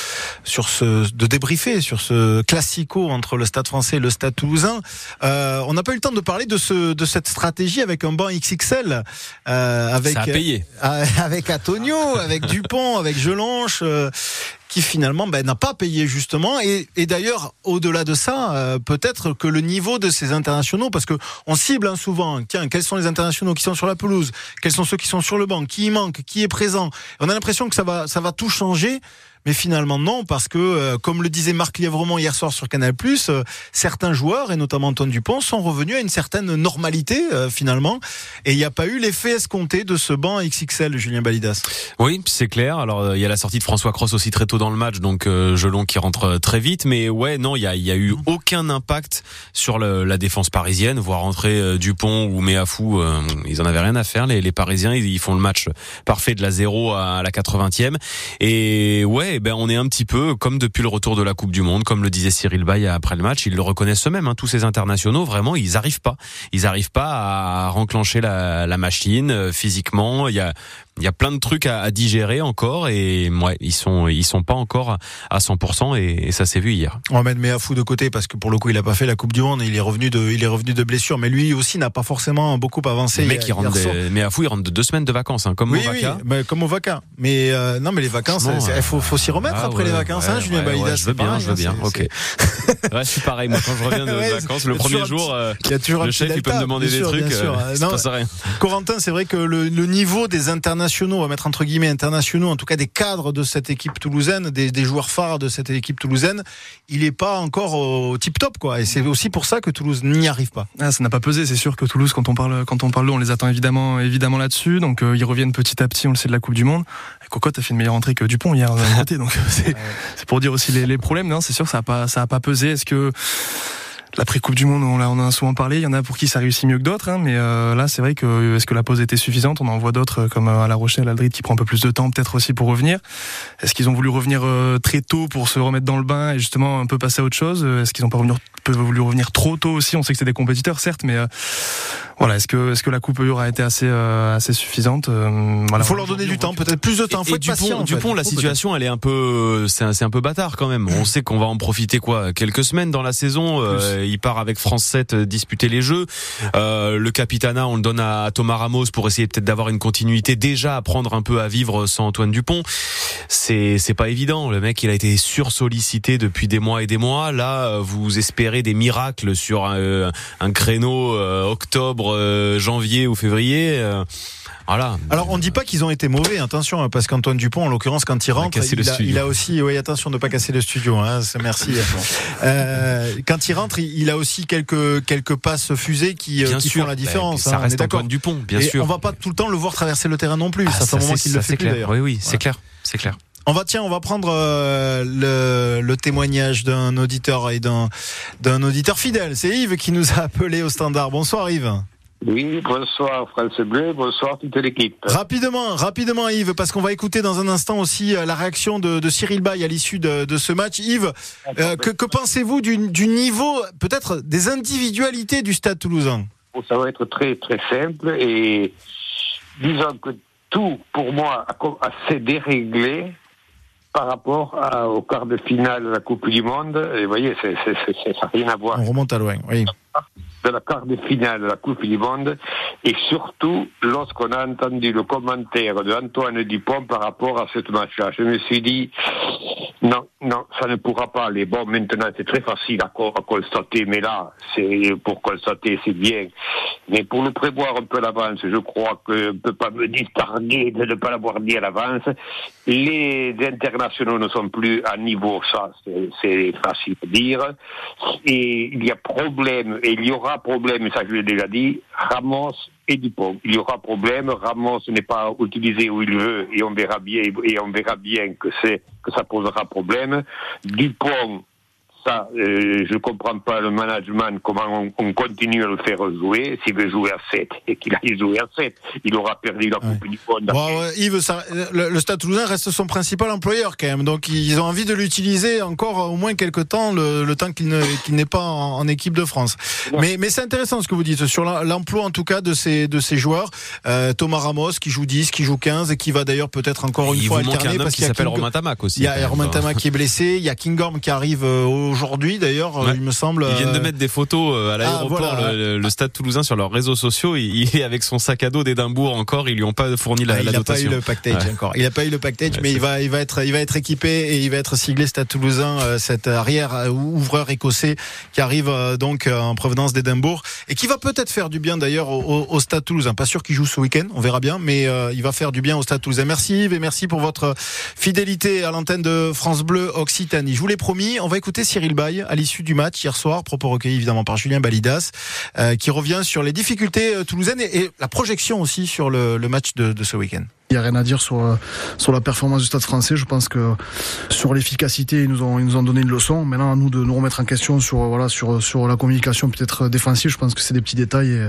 sur ce, de débriefer sur ce classico entre le Stade Français et le Stade Toulousain. Euh, on n'a pas eu le temps de parler de ce, de cette stratégie avec un banc XXL, euh, avec Ça a payé. euh, [laughs] avec Antonio, avec Dupont, avec Gelonche. Qui finalement ben, n'a pas payé justement. Et, et d'ailleurs au-delà de ça euh, peut-être que le niveau de ces internationaux parce que on cible hein, souvent tiens quels sont les internationaux qui sont sur la pelouse? Quels sont ceux qui sont sur le banc? Qui y manque? Qui est présent? On a l'impression que ça va ça va tout changer Mais finalement non, parce que euh, comme le disait Marc Lièvremont hier soir sur Canal+, euh, certains joueurs et notamment Antoine Dupont sont revenus à une certaine normalité euh, finalement, et il n'y a pas eu l'effet escompté de ce banc XXL, Julien Balidas. Oui, c'est clair. Alors euh, il y a la sortie de François Cross aussi très tôt dans le match, donc Gelon qui rentre très vite. Mais ouais, non, il y a, y a eu aucun impact sur le- la défense parisienne. Voir rentrer Dupont ou Méafou, ils en avaient rien à faire. Les, les Parisiens, ils, ils font le match parfait de la 0 à la 80e. Et ouais, ben on est un petit peu comme depuis le retour de la Coupe du Monde, comme le disait Cyril Bay après le match. Ils le reconnaissent eux-mêmes. hein, tous ces internationaux, vraiment, ils arrivent pas. Ils arrivent pas à renclencher la, la machine euh, physiquement. Il y a il y a plein de trucs à, à digérer encore et ouais, ils sont ils sont pas encore à 100% et, et ça s'est vu hier. On va mettre Méafou de côté parce que pour le coup il a pas fait la Coupe du Monde, il est revenu de, il est revenu de blessure, mais lui aussi n'a pas forcément beaucoup avancé. Le mec il rentre des, mais à fou il rentre de deux semaines de vacances hein, comme Oui, Movaka. oui, bah, comme au vaca. Mais euh, non, mais les vacances, il faut, faut s'y remettre Ah après ouais, les vacances, ouais, hein, Julien ouais, je veux bien, pareil, je veux bien. hein, c'est- Ok. [laughs] ouais, je suis pareil. Moi, quand je reviens de [laughs] vacances, le a premier jour, euh, Il y a toujours un le chef il peut me demander bien des trucs. bien euh, [laughs] rien. Corentin, c'est vrai que le, le niveau des internationaux, on va mettre entre guillemets internationaux, en tout cas des cadres de cette équipe toulousaine, des, des joueurs phares de cette équipe toulousaine, il est pas encore au tip top, quoi. Et c'est aussi pour ça que Toulouse n'y arrive pas. Ah, ça n'a pas pesé, c'est sûr que Toulouse, quand on parle, quand on parle d'eux, on les attend évidemment, évidemment là-dessus. Donc euh, ils reviennent petit à petit, on le sait de la Coupe du Monde. Et Cocotte a fait une meilleure entrée que Dupont hier d'un [laughs] côté, donc euh, c'est pour dire aussi les, les problèmes. Non, c'est sûr, ça a pas, ça a pas pesé. Est-ce que L'après Coupe du Monde, on, en a souvent parlé. Il y en a pour qui ça réussit mieux que d'autres, hein, mais euh, là, c'est vrai que est-ce que la pause était suffisante? On en voit d'autres euh, comme euh, à La Rochelle, Aldrid, qui prend un peu plus de temps, peut-être aussi pour revenir. Est-ce qu'ils ont voulu revenir euh, très tôt pour se remettre dans le bain et justement un peu passer à autre chose? Euh, Est-ce qu'ils ont pas revenir, peu voulu revenir trop tôt aussi On sait que c'est des compétiteurs, certes, mais euh, voilà, est-ce que est-ce que la coupe aura été assez euh, assez suffisante Euh, voilà. Il faut leur donner du temps, peut-être plus de temps. Et Faut être Dupont, patient. en fait. Dupont, la situation, elle est un peu, c'est un, c'est un peu bâtard quand même. On sait qu'on va en profiter quoi, quelques semaines dans la saison. Euh, il part avec France 7 euh, disputer les Jeux. Euh, le Capitana, on le donne à Thomas Ramos pour essayer peut-être d'avoir une continuité, déjà apprendre un peu à vivre sans Antoine Dupont. C'est, c'est pas évident. Le mec, il a été sursollicité depuis des mois et des mois. Là, vous espérez des miracles sur un, un créneau euh, octobre, euh, janvier ou février. euh, voilà. Alors on dit pas qu'ils ont été mauvais, attention, hein, parce qu'Antoine Dupont, en l'occurrence, quand il rentre, il, a, studio. il a aussi, oui, attention de ne pas casser le studio. Hein, merci. [laughs] Euh, quand il rentre, il, il a aussi quelques quelques passes fusées qui, euh, Bien qui sûr. font la Bah, différence. ça hein, on reste est d'accord. Antoine Dupont, bien Et sûr. On va pas tout le temps le voir traverser le terrain non plus. Ah, ça fait un moment qu'il le fait plus clair. d'ailleurs. Oui, oui, c'est Voilà. clair, c'est clair. On va tiens, on va prendre euh, le, le témoignage d'un auditeur et d'un d'un auditeur fidèle. C'est Yves qui nous a [laughs] appelé au standard. Bonsoir Yves. Oui, bonsoir France Bleu, bonsoir toute l'équipe. Rapidement, rapidement Yves, parce qu'on va écouter dans un instant aussi euh, la réaction de, de Cyril Bay à l'issue de, de ce match. Yves, euh, que, que pensez-vous du, du niveau, peut-être des individualités du Stade Toulousain? Bon, Ça va être très très simple et disons que tout pour moi a a s'est déréglé par rapport à- au quart de finale de la Coupe du Monde. Et vous voyez, c'est, ça n'a rien à voir. On remonte à loin, oui. De la quart de finale de la Coupe du Monde et surtout lorsqu'on a entendu le commentaire de Antoine Dupont par rapport à ce match-là. Je me suis dit, non, non, ça ne pourra pas aller. Bon, maintenant, c'est très facile à, co- à constater, mais là, c'est pour constater, c'est bien. Mais pour le prévoir un peu à l'avance, je crois qu'on ne peut pas me distinguer de ne pas l'avoir dit à l'avance. Les internationaux ne sont plus à niveau, ça, c'est facile à dire. Et il y a problème, et il y aura problème, ça je l'ai déjà dit, Ramos et Dupont. Il y aura problème, Ramos n'est pas utilisé où il veut, et on verra bien, et on verra bien que que ça posera problème. Dupont, ça, euh, je comprends pas le management, comment on, on continue à le faire jouer. S'il veut jouer à 7 et qu'il aille jouer à 7, il aura perdu la Coupe du Monde. Bon, ouais, Yves, ça- le, le Stade Toulousain reste son principal employeur quand même, donc ils ont envie de l'utiliser encore euh, au moins quelques temps, le, le temps qu'il ne- qu'il n'est pas en, en équipe de France. Mais, mais c'est intéressant ce que vous dites sur l'emploi en tout cas de ces, de ces joueurs. Euh, Thomas Ramos qui joue 10, qui joue 15 et qui va d'ailleurs peut-être encore une Il fois alterner un homme parce qui qu'il y a s'appelle King- Romain Tamac aussi, Il y a. Romain Tamac qui est blessé, il y a Kingorm qui arrive euh, aujourd'hui d'ailleurs, Ouais. il me semble. Ils viennent de euh, mettre des photos euh, à l'aéroport, Ah, voilà. le, le stade toulousain sur leurs réseaux sociaux. Il, il est avec son sac à dos d'Édimbourg encore. Ils lui ont pas fourni la, Ah, il la n'a pas dotation. eu le package Ouais. encore. Il n'a pas eu le package, Ouais, mais il va, il va être, il va être équipé et il va être siglé Stade Toulousain, euh, cet arrière euh, ouvreur écossais qui arrive euh, donc en provenance d'Édimbourg et qui va peut-être faire du bien d'ailleurs au, au- au Stade Toulousain. Pas sûr qu'il joue ce week-end, on verra bien, mais il va faire du bien au Stade Toulousain. Merci Yves et merci pour votre fidélité à l'antenne de France Bleu Occitanie. Je vous l'ai promis, on va écouter Cyril Bay à l'issue du match hier soir, propos recueillis évidemment par Julien Balidas, euh, qui revient sur les difficultés euh, toulousaines et, et la projection aussi sur le, le match de, de ce week-end. Il n'y a rien à dire sur, euh, sur la performance du stade français. Je pense que sur l'efficacité, ils nous ont, ils nous ont donné une leçon. Maintenant, à nous de nous remettre en question sur, euh, voilà, sur, sur la communication peut-être défensive. Je pense que c'est des petits détails et,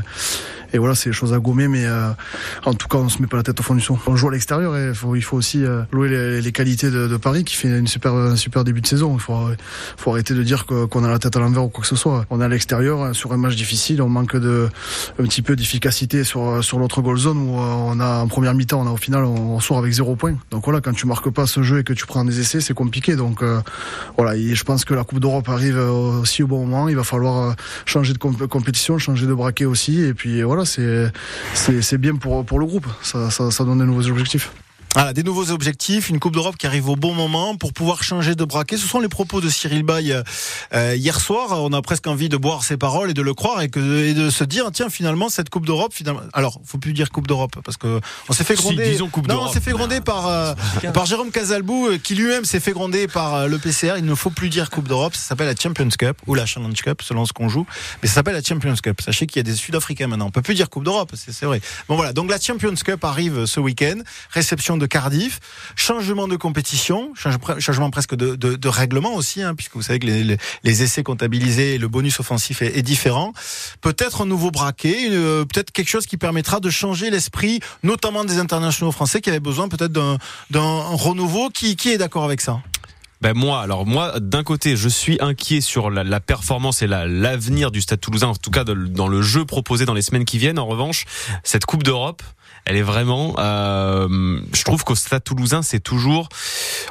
et voilà, c'est des choses à gommer. Mais euh, en tout cas, on se met pas la tête au fond du son. On joue à l'extérieur et faut, il faut aussi euh, louer les, les qualités de, Paris qui fait une super, un super début de saison. Il faut, faut arrêter de dire qu'on a la tête à l'envers ou quoi que ce soit. On est à l'extérieur euh, sur un match difficile. On manque de, un petit peu d'efficacité sur, sur l'autre goal zone où on a en première mi-temps, on a au final, on, sort avec zéro point. Donc voilà, quand tu marques pas ce jeu et que tu prends des essais, c'est compliqué. Donc euh, voilà, je pense que la Coupe d'Europe arrive euh, aussi au bon moment. Il va falloir euh, changer de comp- compétition, changer de braquet aussi. Et puis voilà, c'est bien pour le groupe. Ça, ça, ça donne de nouveaux objectifs. Voilà, des nouveaux objectifs, une Coupe d'Europe qui arrive au bon moment pour pouvoir changer de braquet. Ce sont les propos de Cyril Bay euh, euh, hier soir. On a presque envie de boire ses paroles et de le croire et, que, et de se dire tiens finalement cette Coupe d'Europe finalement. Alors faut plus dire Coupe d'Europe parce que on s'est fait Si, gronder. disons Coupe non, on s'est fait gronder par euh, par Jérôme Casalbou euh, qui lui-même s'est fait gronder par euh, le PCR. Il ne faut plus dire Coupe d'Europe. Ça s'appelle la Champions Cup ou la Challenge Cup selon ce qu'on joue. Mais ça s'appelle la Champions Cup. Sachez qu'il y a des Sud-Africains maintenant. On peut plus dire Coupe d'Europe. C'est c'est vrai. Bon voilà. Donc la Champions Cup arrive ce week-end. Réception de Cardiff. Changement de compétition, change- changement presque de, règlement aussi, hein, puisque vous savez que les, essais comptabilisés et le bonus offensif est, différent. Peut-être un nouveau braquet, euh, peut-être quelque chose qui permettra de changer l'esprit, notamment des internationaux français qui avaient besoin peut-être d'un renouveau. Qui, est d'accord avec ça? Ben moi, alors moi, d'un côté, je suis inquiet sur la, performance et la- l'avenir du Stade Toulousain, en tout cas dans le jeu proposé dans les semaines qui viennent. En revanche, cette Coupe d'Europe, elle est vraiment. euh, je trouve qu'au Stade Toulousain, c'est toujours.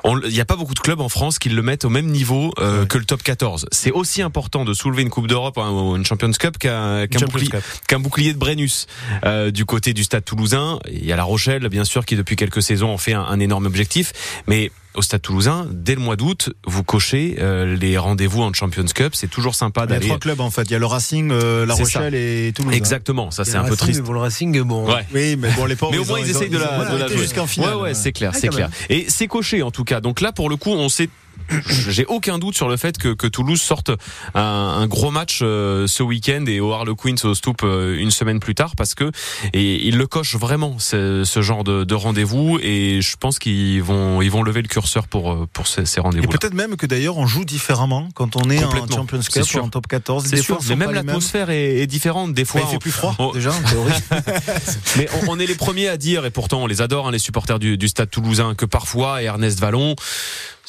Il n'y a pas beaucoup de clubs en France qui le mettent au même niveau euh, que le top 14. C'est aussi important de soulever une Coupe d'Europe hein, ou une Champions Cup qu'un bouclier, bouclier de Brennus euh, du côté du Stade Toulousain. Il y a La Rochelle, bien sûr, qui depuis quelques saisons en fait un, un énorme objectif, mais au Stade Toulousain, dès le mois d'août, vous cochez euh, les rendez-vous en Champions Cup. C'est toujours sympa Il y a d'aller. trois clubs en fait. Il y a le Racing, euh, La C'est ça. Rochelle et Toulouse. hein. Exactement, ça c'est un peu triste. mais Bon, le Racing, bon. Ouais. Oui, mais bon, les pauvres. Mais au ils moins ils essayent de ont- la, ils ont de la jouer. jusqu'en finale. Ouais, ouais, c'est clair, Ah, c'est clair. même. Et c'est coché en tout cas. Donc là, pour le coup, on sait. [coughs] J'ai aucun doute sur le fait que, que Toulouse sorte un, un gros match euh, ce week-end et au Harlequins au Stoop euh, une semaine plus tard parce que et il le coche vraiment ce, ce genre de, de rendez-vous et je pense qu'ils vont ils vont lever le curseur pour euh, pour ces, ces Et rendez-vous. peut-être même que d'ailleurs on joue différemment quand on est en. Champions Cup ou en Top 14. C'est sûr, mais même l'atmosphère est, est différente. Des fois, il fait plus froid on- déjà en théorie. [laughs] [laughs] Mais on, on est les premiers à dire, et pourtant on les adore, hein, les supporters du, du Stade Toulousain, que parfois Ernest Vallon,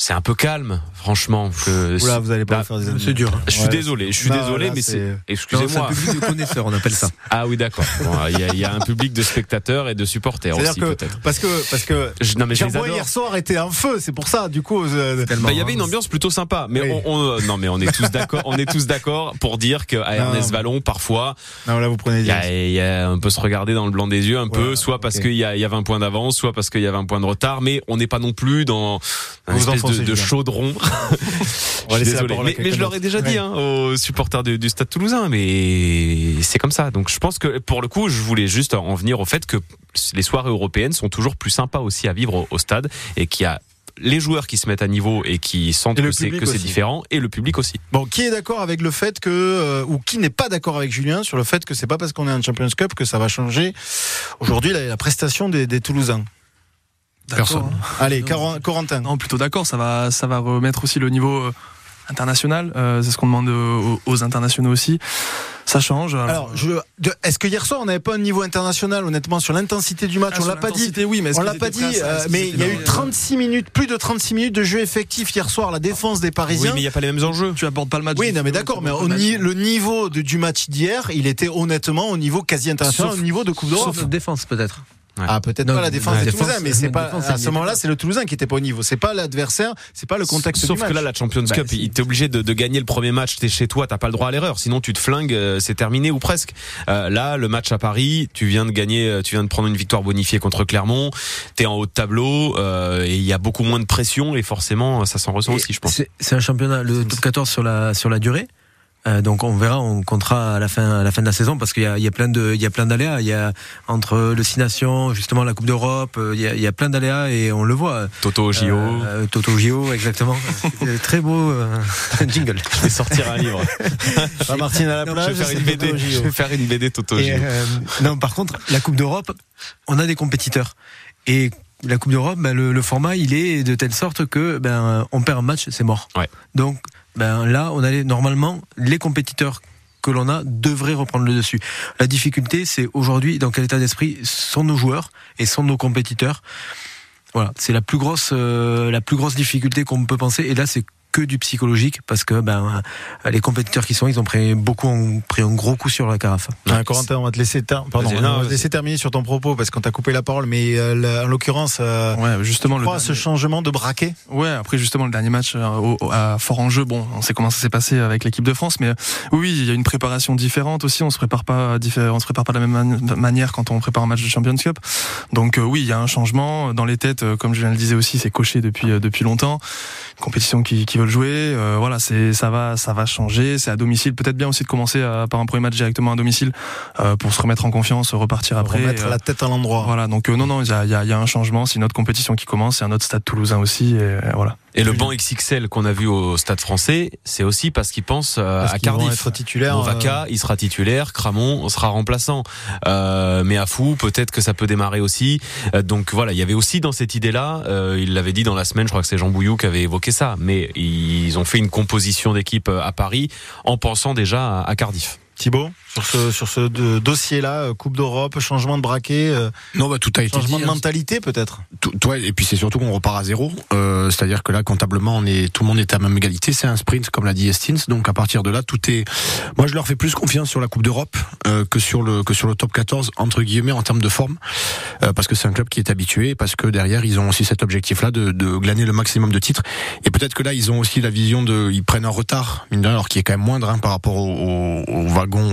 c'est un peu calme, franchement. Que, Oula, vous allez pas Là, faire des C'est dur. Je suis Ouais. désolé, je suis Non, désolé, là, mais c'est- Excusez-moi. un public de connaisseurs, on appelle ça. [laughs] Ah oui, d'accord. Bon, Il y, a- il y a un public de spectateurs et de supporters C'est-à-dire aussi, que peut-être. parce que parce que Je- Non, mais je les adore. hier soir était un feu, c'est pour ça. Du coup, euh, Bah, il y avait une ambiance plutôt sympa, mais Oui. on, on- non, mais on est tous d'accord, on est tous d'accord pour dire qu'à Ernest Vallon, parfois, non, là vous prenez il y a, y a- on peut se regarder dans le blanc des yeux un peu, Ouais, soit parce ok. qu'il y a, il y avait un point d'avance, soit parce qu'il y avait un point de retard, mais on n'est pas non plus dans un de, chaudron. [laughs] Je suis désolé. Mais, je leur ai déjà dit Ouais. hein, aux supporters du, du Stade Toulousain, mais c'est comme ça. Donc je pense que pour le coup, je voulais juste en venir au fait que les soirées européennes sont toujours plus sympas aussi à vivre au, au stade et qu'il y a les joueurs qui se mettent à niveau et qui sentent Et que c'est différent et le public aussi. Bon, qui est d'accord avec le fait que euh, ou qui n'est pas d'accord avec Julien sur le fait que c'est pas parce qu'on est en Champions Cup que ça va changer aujourd'hui la, la prestation des, des Toulousains? Personne. Allez, Cor- Corentin. Non, plutôt d'accord. Ça va, ça va remettre aussi le niveau euh, international. Euh, c'est ce qu'on demande aux, aux internationaux aussi. Ça change. Alors, je, est-ce que hier soir on n'avait pas un niveau international honnêtement sur l'intensité du match? Ah, On l'a pas dit. oui, mais on l'a pas dit. euh, mais il y a eu prêts 36 minutes, plus de 36 minutes de jeu effectif hier soir. La défense des Oui, Parisiens. mais il n'y a pas les mêmes enjeux. tu abordes pas le match. Oui, non, mais d'accord, mais le match. ni- le niveau de- du match d'hier, il était honnêtement au niveau quasi international, Sauf- au niveau de Coupe d'Europe. Sauf défense, peut-être. Ah, peut-être Non, pas la défense la des Toulousains, mais c'est pas, défense, à ce moment-là, c'est le Toulousain qui était pas au niveau. C'est pas l'adversaire, c'est pas le contexte Sauf du match. que là, la Champions Bah, Cup, il t'es obligé de, de gagner le premier match. T'es chez toi, t'as pas le droit à l'erreur. Sinon, tu te flingues, euh, c'est terminé ou presque. Euh, là, le match à Paris, tu viens de gagner, euh, tu viens de prendre une victoire bonifiée contre Clermont. T'es en haut de tableau euh, et il y a beaucoup moins de pression et forcément, ça s'en ressent aussi, je pense. C'est c'est un championnat, le top 14 sur la, sur la durée? Euh, donc on verra, on comptera à la fin, à la fin de la saison parce qu'il y a, il y a plein de, il y a plein d'aléas. Il y a entre le Six Nations, justement la Coupe d'Europe, euh, il y a, il y a plein d'aléas et on le voit. Toto JO. Euh, Toto JO, exactement. [laughs] Très beau euh, jingle. Je vais sortir un livre. [laughs] Pas Martine à la Non, plage. je vais faire une BD. Toto Je vais faire une BD Toto Et, non, par contre, la Coupe d'Europe, on a des compétiteurs. Et la Coupe d'Europe, ben, le, le format, il est de telle sorte que ben, on perd un match, c'est mort. Ouais. Donc ben, là, on a les- normalement les compétiteurs que l'on a devraient reprendre le dessus. La difficulté, c'est aujourd'hui dans quel état d'esprit sont nos joueurs et sont nos compétiteurs. Voilà, c'est la plus grosse, euh, la plus grosse difficulté qu'on peut penser. Et là, c'est que du psychologique parce que ben les compétiteurs qui sont, ils ont pris beaucoup, ont pris un gros coup sur la carafe. Ah, Corentin, on va te laisser, ter- pardon, Vas-y, on non, va te vas-y. laisser terminer sur ton propos parce qu'on t'a coupé la parole, mais euh, en l'occurrence, euh, Ouais, justement, tu le crois à ce changement de braquet? Ouais, après justement le dernier match euh, au- au- à fort enjeu, bon, on sait comment ça s'est passé avec l'équipe de France, mais euh, oui, il y a une préparation différente aussi. On se prépare pas, on se prépare pas de la même mani- manière quand on prépare un match de Champions Cup. Donc euh, oui, il y a un changement dans les têtes, euh, comme je viens de le disais aussi, c'est coché depuis euh, depuis longtemps. Une compétition qui, qui veulent jouer, euh, voilà, c'est ça va ça va changer. C'est à domicile, peut-être bien aussi de commencer à- par un premier match directement à domicile euh, pour se remettre en confiance, repartir après. Remettre euh, la tête à l'endroit. voilà, donc euh, non, non, il y a, y a- y a un changement. C'est une autre compétition qui commence. C'est un autre stade toulousain aussi. Et, euh, voilà. Et le banc XXL qu'on a vu au Stade Français, c'est aussi parce qu'ils pensent euh, Parce à vont Cardiff. être titulaires, Movaca, il sera titulaire. Cramon sera remplaçant. Euh, mais à fou, peut-être que ça peut démarrer aussi. Euh, donc voilà, il y avait aussi dans cette idée-là, euh, il l'avait dit dans la semaine, je crois que c'est Jean Bouillou qui avait évoqué ça. Mais ils ont fait une composition d'équipe euh, à Paris en pensant déjà à Cardiff. Thibaut, sur ce, sur ce dossier-là, euh, Coupe d'Europe, changement de braquet, euh, Non, bah, tout a été changement dit, de hein. mentalité peut-être. Toi, et puis c'est surtout qu'on repart à zéro. Euh, C'est-à-dire que là, comptablement, on est, tout le monde est à même égalité. C'est un sprint, comme l'a dit Estins. Donc à partir de là, tout est. Moi, je leur fais plus confiance sur la Coupe d'Europe euh, que sur le que sur le top 14 entre guillemets en termes de forme, euh, parce que c'est un club qui est habitué, parce que derrière, ils ont aussi cet objectif-là de, de glaner le maximum de titres. Et peut-être que là, ils ont aussi la vision de, ils prennent un retard, mine de rien, alors qui est quand même moindre hein, par rapport au, au, au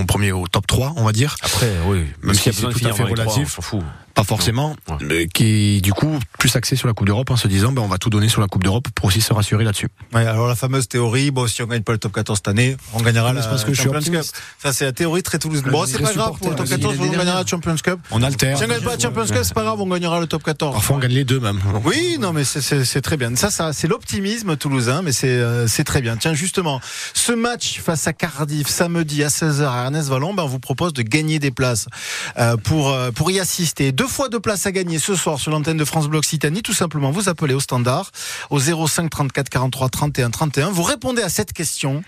premier, au top 3, on va dire. Après, oui. Même si c'est tout à fait relatif. s'en fout. Pas forcément, mais qui est du coup plus axé sur la Coupe d'Europe en se disant ben on va tout donner sur la Coupe d'Europe pour aussi se rassurer là-dessus. Ouais, alors la fameuse théorie, bon, si on gagne pas le top 14 cette année, on gagnera la parce que je suis Champions Cup. Ça, c'est la théorie très toulousaine. Bon, c'est pas grave pour le top supporter, 14, il est on gagnera la Champions Cup. On alterne. Si on gagne pas la Champions Cup, c'est pas grave, on gagnera le top 14. Parfois on gagne les deux même. Oui, non, mais c'est- c'est c'est très bien. Ça, ça c'est l'optimisme toulousain, mais c'est euh, c'est très bien. Tiens, justement, ce match face à Cardiff samedi à 16h à Ernest Vallon, ben, on vous propose de gagner des places euh, pour euh, pour y assister. Deux fois deux places à gagner ce soir sur l'antenne de France Bloc Occitanie. Tout simplement, vous appelez au standard au 05 34 43 31 31. Vous répondez à cette question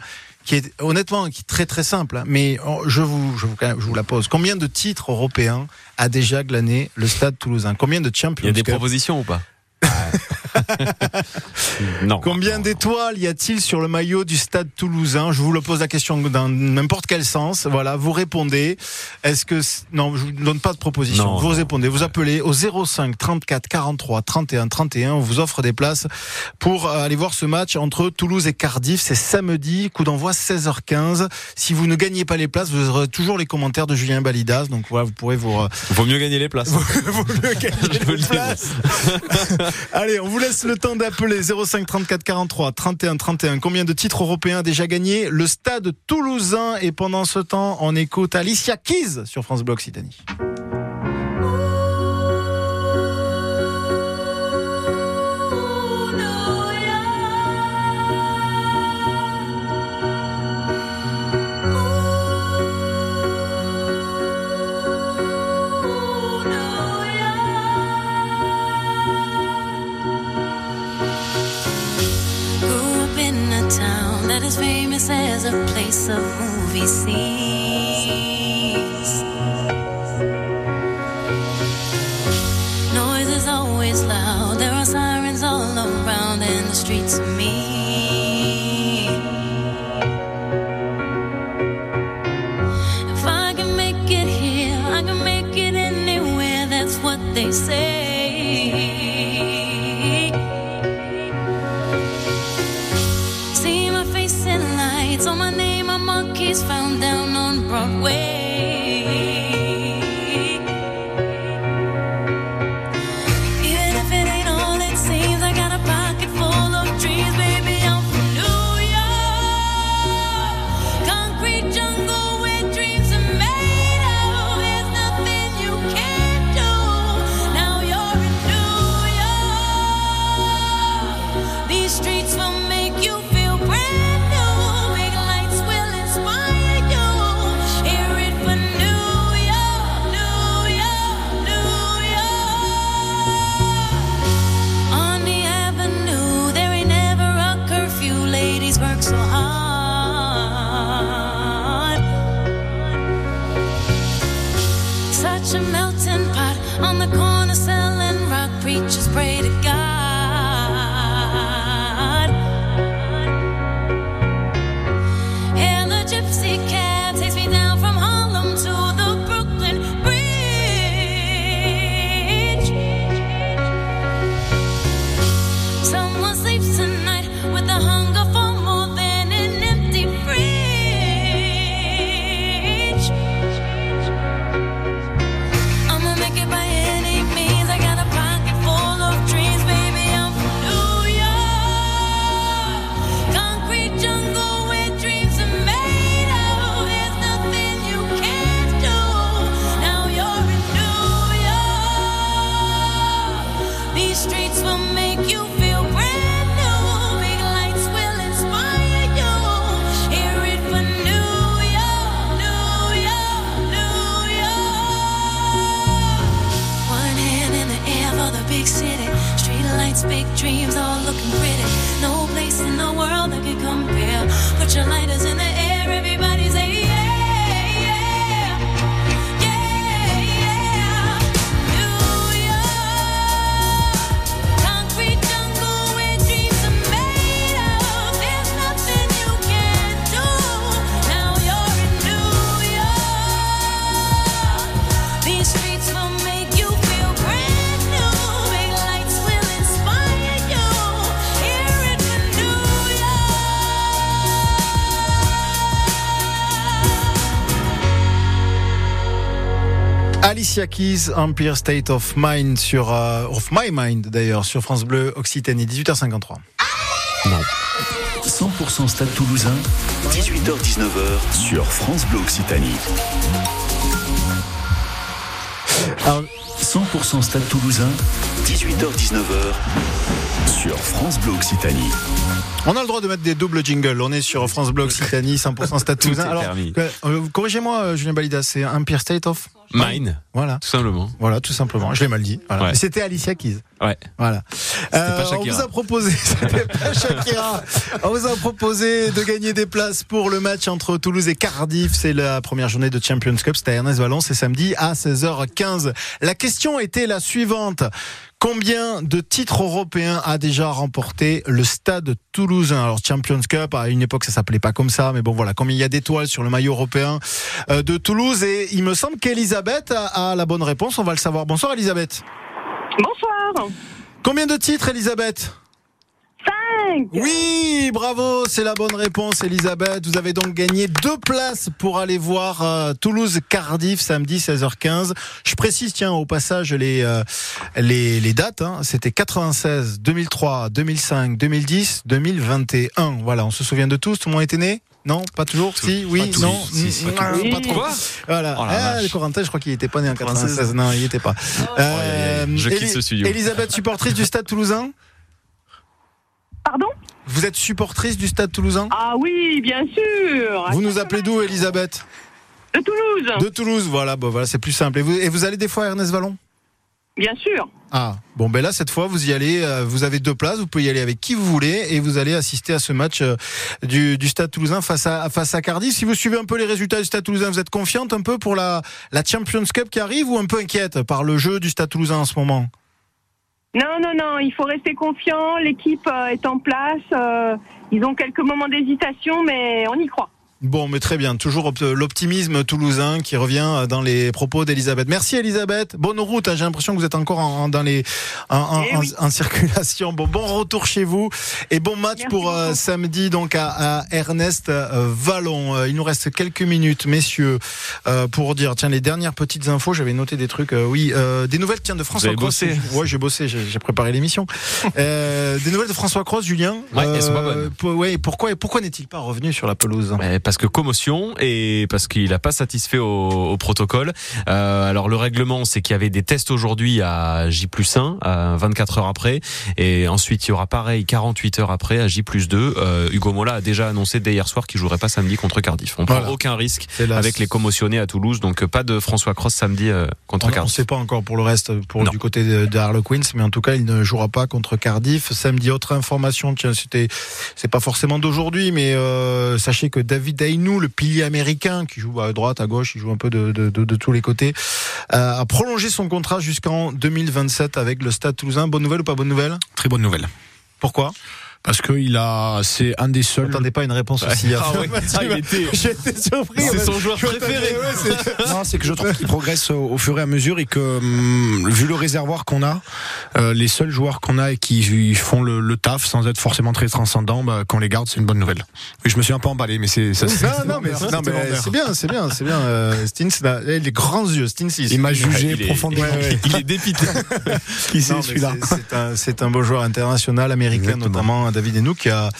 qui est honnêtement qui est très très simple, hein, mais oh, je vous, je vous je vous la pose. Combien de titres européens a déjà glané le Stade Toulousain? Combien de Champions? Il y a des propositions ou pas? [laughs] Non. Combien d'étoiles y a-t-il sur le maillot du Stade Toulousain Je vous le pose la question dans n'importe quel sens. Voilà, vous répondez. Est-ce que non, je vous donne pas de proposition. Non. vous répondez. Vous appelez au 05 34 43 31 31. On vous offre des places pour euh, aller voir ce match entre Toulouse et Cardiff. C'est samedi, coup d'envoi 16h15. Si vous ne gagnez pas les places, vous aurez toujours les commentaires de Julien Balidas. Donc voilà, vous pourrez vous Vaut mieux gagner les places. [laughs] vaut mieux gagner [laughs] les places. Allez, on vous laisse le temps d'appeler 05 34 43 31 31. Combien de titres européens déjà gagné le Stade Toulousain Et pendant ce temps, on écoute Alicia Keys sur France Bleu Occitanie. Is as a place of movie scenes. Noise is always loud. There are sirens all around, and the streets are mean. If I can make it here, I can make it anywhere. That's what they say. Alicia Keys, Empire State of Mind sur euh, of My Mind d'ailleurs sur France Bleu Occitanie 18h53. Non. 100% Stade Toulousain, 18h-19h sur France Bleu Occitanie. Alors, 100% Stade Toulousain, 18h-19h sur France Bleu Occitanie. On a le droit de mettre des doubles jingles. On est sur France Bleu Occitanie 100% Stade Toulousain. Alors, euh, euh, corrigez-moi euh, Julien Balida, c'est Empire State of Mine. Voilà. Tout simplement. Voilà, tout simplement. Je l'ai mal dit. Voilà. Ouais. Mais C'était Alicia Keys. Ouais. Voilà. pas Euh, on vous a proposé, [laughs] c'était pas Shakira. On vous a proposé de gagner des places pour le match entre Toulouse et Cardiff. C'est la première journée de Champions Cup. C'était à Ernest Vallon. C'est samedi à 16h15. La question était la suivante. Combien de titres européens a déjà remporté le stade toulousain? Alors Champions Cup, à une époque ça s'appelait pas comme ça, mais bon voilà, combien il y a d'étoiles sur le maillot européen euh, de Toulouse Et il me semble qu'Elisabeth a, a la bonne réponse, on va le savoir. Bonsoir Elisabeth. Bonsoir. Combien de titres Elisabeth? 5 Oui, bravo, c'est la bonne réponse Elisabeth. Vous avez donc gagné deux places pour aller voir euh, Toulouse-Cardiff samedi 16h15. Je précise, tiens, au passage, les, euh, les, les dates. hein. C'était 96, 2003, 2005, 2010, 2021. Voilà, on se souvient de tous. Tout le monde était né? Non, pas toujours? si, oui, non, Si, si, Mm, pas mm, tous. pas trop. Quoi Voilà. Oh Ah, le Corentin, je crois qu'il était pas né en 96. 96. Non, il était pas. aïe, aïe. Je quitte ce studio. Elisabeth, supportrice du Stade Toulousain? Pardon Vous êtes supportrice du Stade Toulousain? Ah oui, bien sûr. Vous nous appelez d'où, Elisabeth? De Toulouse. De Toulouse, voilà, bah voilà, c'est plus simple. Et vous, et vous allez des fois à Ernest Vallon? Bien sûr. Ah, bon, ben là, cette fois, vous y allez, euh, vous avez deux places, vous pouvez y aller avec qui vous voulez, et vous allez assister à ce match euh, du, du Stade Toulousain face à, face à Cardiff. Si vous suivez un peu les résultats du Stade Toulousain, vous êtes confiante un peu pour la, la Champions Cup qui arrive ou un peu inquiète par le jeu du Stade Toulousain en ce moment? Non, non, non, il faut rester confiant. L'équipe euh, est en place. euh, ils ont quelques moments d'hésitation, mais on y croit. Bon, mais très bien. Toujours op- l'optimisme toulousain qui revient dans les propos d'Elisabeth. Merci Elisabeth. Bonne route. hein. J'ai l'impression que vous êtes encore en, en- dans les en, en- Eh oui. en- en circulation. Bon, bon retour chez vous et bon match Merci pour euh, samedi donc à, à Ernest euh, Vallon. Euh, il nous reste quelques minutes, messieurs, euh, pour dire tiens les dernières petites infos. J'avais noté des trucs. euh, oui, euh, des nouvelles tiens de François Cross. bossé. Ouais, j'ai bossé. J'ai j'ai préparé l'émission. [laughs] Euh, des nouvelles de François Cross, Julien. Ouais, elles sont pas Euh, bonnes. pour- ouais, pourquoi pourquoi n'est-il pas revenu sur la pelouse? Parce que commotion et parce qu'il n'a pas satisfait au, au protocole. Euh, alors le règlement, c'est qu'il y avait des tests aujourd'hui à J plus 1, à 24 heures après, et ensuite il y aura pareil 48 heures après à J plus 2. Euh, Hugo Mola a déjà annoncé dès hier soir qu'il jouerait pas samedi contre Cardiff. On Voilà. prend aucun risque avec les commotionnés à Toulouse, donc pas de François Cross samedi euh, contre On ne Cardiff. sait pas encore pour le reste, pour Non. du côté de, de Harlequins, mais en tout cas, il ne jouera pas contre Cardiff. Samedi, autre information, tiens, c'était, c'est pas forcément d'aujourd'hui, mais sachez que David Aynou, le pilier américain, qui joue à droite, à gauche, il joue un peu de, de, de, de tous les côtés, euh, a prolongé son contrat jusqu'en 2027 avec le Stade Toulousain. Bonne nouvelle ou pas bonne nouvelle? Très bonne nouvelle. Pourquoi? Parce que il a, c'est un des seuls. m'attendais pas une réponse aussi [laughs] Ah ouais. Ah, était- [laughs] été surpris. C'est son joueur préféré. ouais, [laughs] Non, c'est que je trouve qu'il progresse au, au fur et à mesure et que, hum, vu le réservoir qu'on a, euh, les seuls joueurs qu'on a et qui font le, le taf sans être forcément très transcendants, bah, qu'on les garde, c'est une bonne nouvelle. Oui, je me suis un peu emballé, mais c'est ça. Non, non, mais, c'est bien, c'est bien, c'est bien. Euh, Stins, là, les grands yeux, Stins, il, Il m'a jugé il profondément. Ouais. Il est dépité. Qui c'est celui-là c'est- un, beau joueur international américain, notamment David Enou, qui a,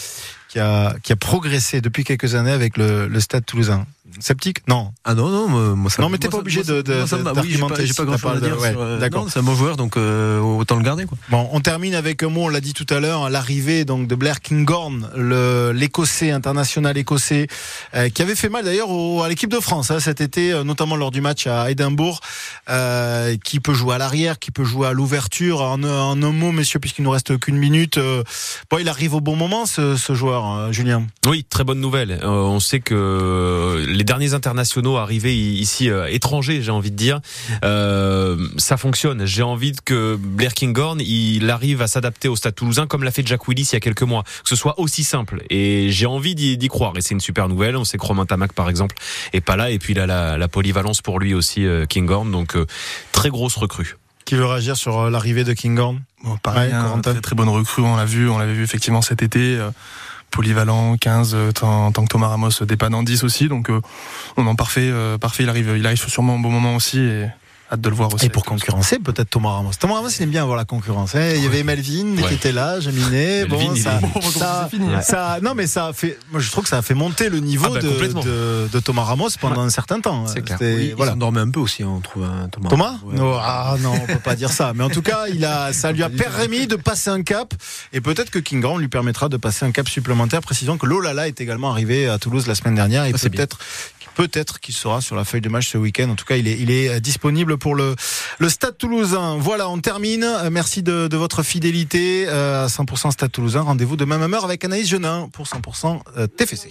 qui a, progressé depuis quelques années avec le, le Stade Toulousain. Sceptique Non. Ah non, non, moi, ça Non, mais t'es pas obligé de-. Oui, j'ai pas, d'argumenter j'ai si pas t'as grand chose à dire. euh, d'accord. C'est un bon joueur, donc euh, autant le garder. Quoi. Bon, on termine avec un mot, on l'a dit tout à l'heure, l'arrivée donc de Blair Kinghorn, l'écossais international écossais, euh, qui avait fait mal d'ailleurs au- à l'équipe de France hein, cet été, euh, notamment lors du match à Édimbourg, euh, qui peut jouer à l'arrière, qui peut jouer à l'ouverture. En, en un mot, messieurs, puisqu'il nous reste qu'une minute, euh, bon, il arrive au bon moment, ce, ce joueur, euh, Julien? Oui, très bonne nouvelle. Euh, on sait que les derniers internationaux arrivés ici euh, étrangers, j'ai envie de dire, euh, ça fonctionne. J'ai envie que Blair Kinghorn, il arrive à s'adapter au Stade Toulousain comme l'a fait Jack Willis il y a quelques mois, que ce soit aussi simple. Et j'ai envie d'y croire. Et c'est une super nouvelle. On sait que Romain Tamac, par exemple, est pas là. Et puis il a la, la polyvalence pour lui aussi, euh, Kinghorn. Donc euh, très grosse recrue. Qui veut réagir sur euh, l'arrivée de Kinghorn Bon, pareil, Ouais, hein, très très bonne recrue, on l'a vu, on l'avait vu effectivement cet été. Euh, polyvalent, 15, euh, tant, tant que Thomas Ramos dépanne en 10 aussi. Donc, euh, non, non, parfait, euh, parfait. Il arrive, il arrive sûrement au bon moment aussi et hâte de le voir aussi. Et pour concurrencer, peut-être Thomas Ramos. Thomas Ramos, il aime bien avoir la concurrence. hein. Il y avait Melvin qui était là, Jaminet. Melvin, Bon, il ça, est- Bon, ça, non, mais ça a fait. Moi, je trouve que ça a fait monter le niveau Ah bah, de, complètement. de, de Thomas Ramos pendant un certain temps. C'est clair. Oui, il voilà. s'endormait un peu aussi, hein, on trouve, hein, Thomas. Thomas Ouais. Non, Ah non, on peut pas dire ça. Mais en tout cas, il a, [laughs] ça lui a permis de passer un cap. Et peut-être que King Grant lui permettra de passer un cap supplémentaire, précisant que Lolala est également arrivé à Toulouse la semaine dernière. Et Ah, peut-être peut-être qu'il sera sur la feuille de match ce week-end. En tout cas, il est, euh, disponible pour le, Stade Toulousain. Voilà, on termine. Euh, Merci de, votre fidélité euh, à 100% Stade Toulousain. Rendez-vous demain même heure avec Anaïs Genin pour 100% euh, TFC.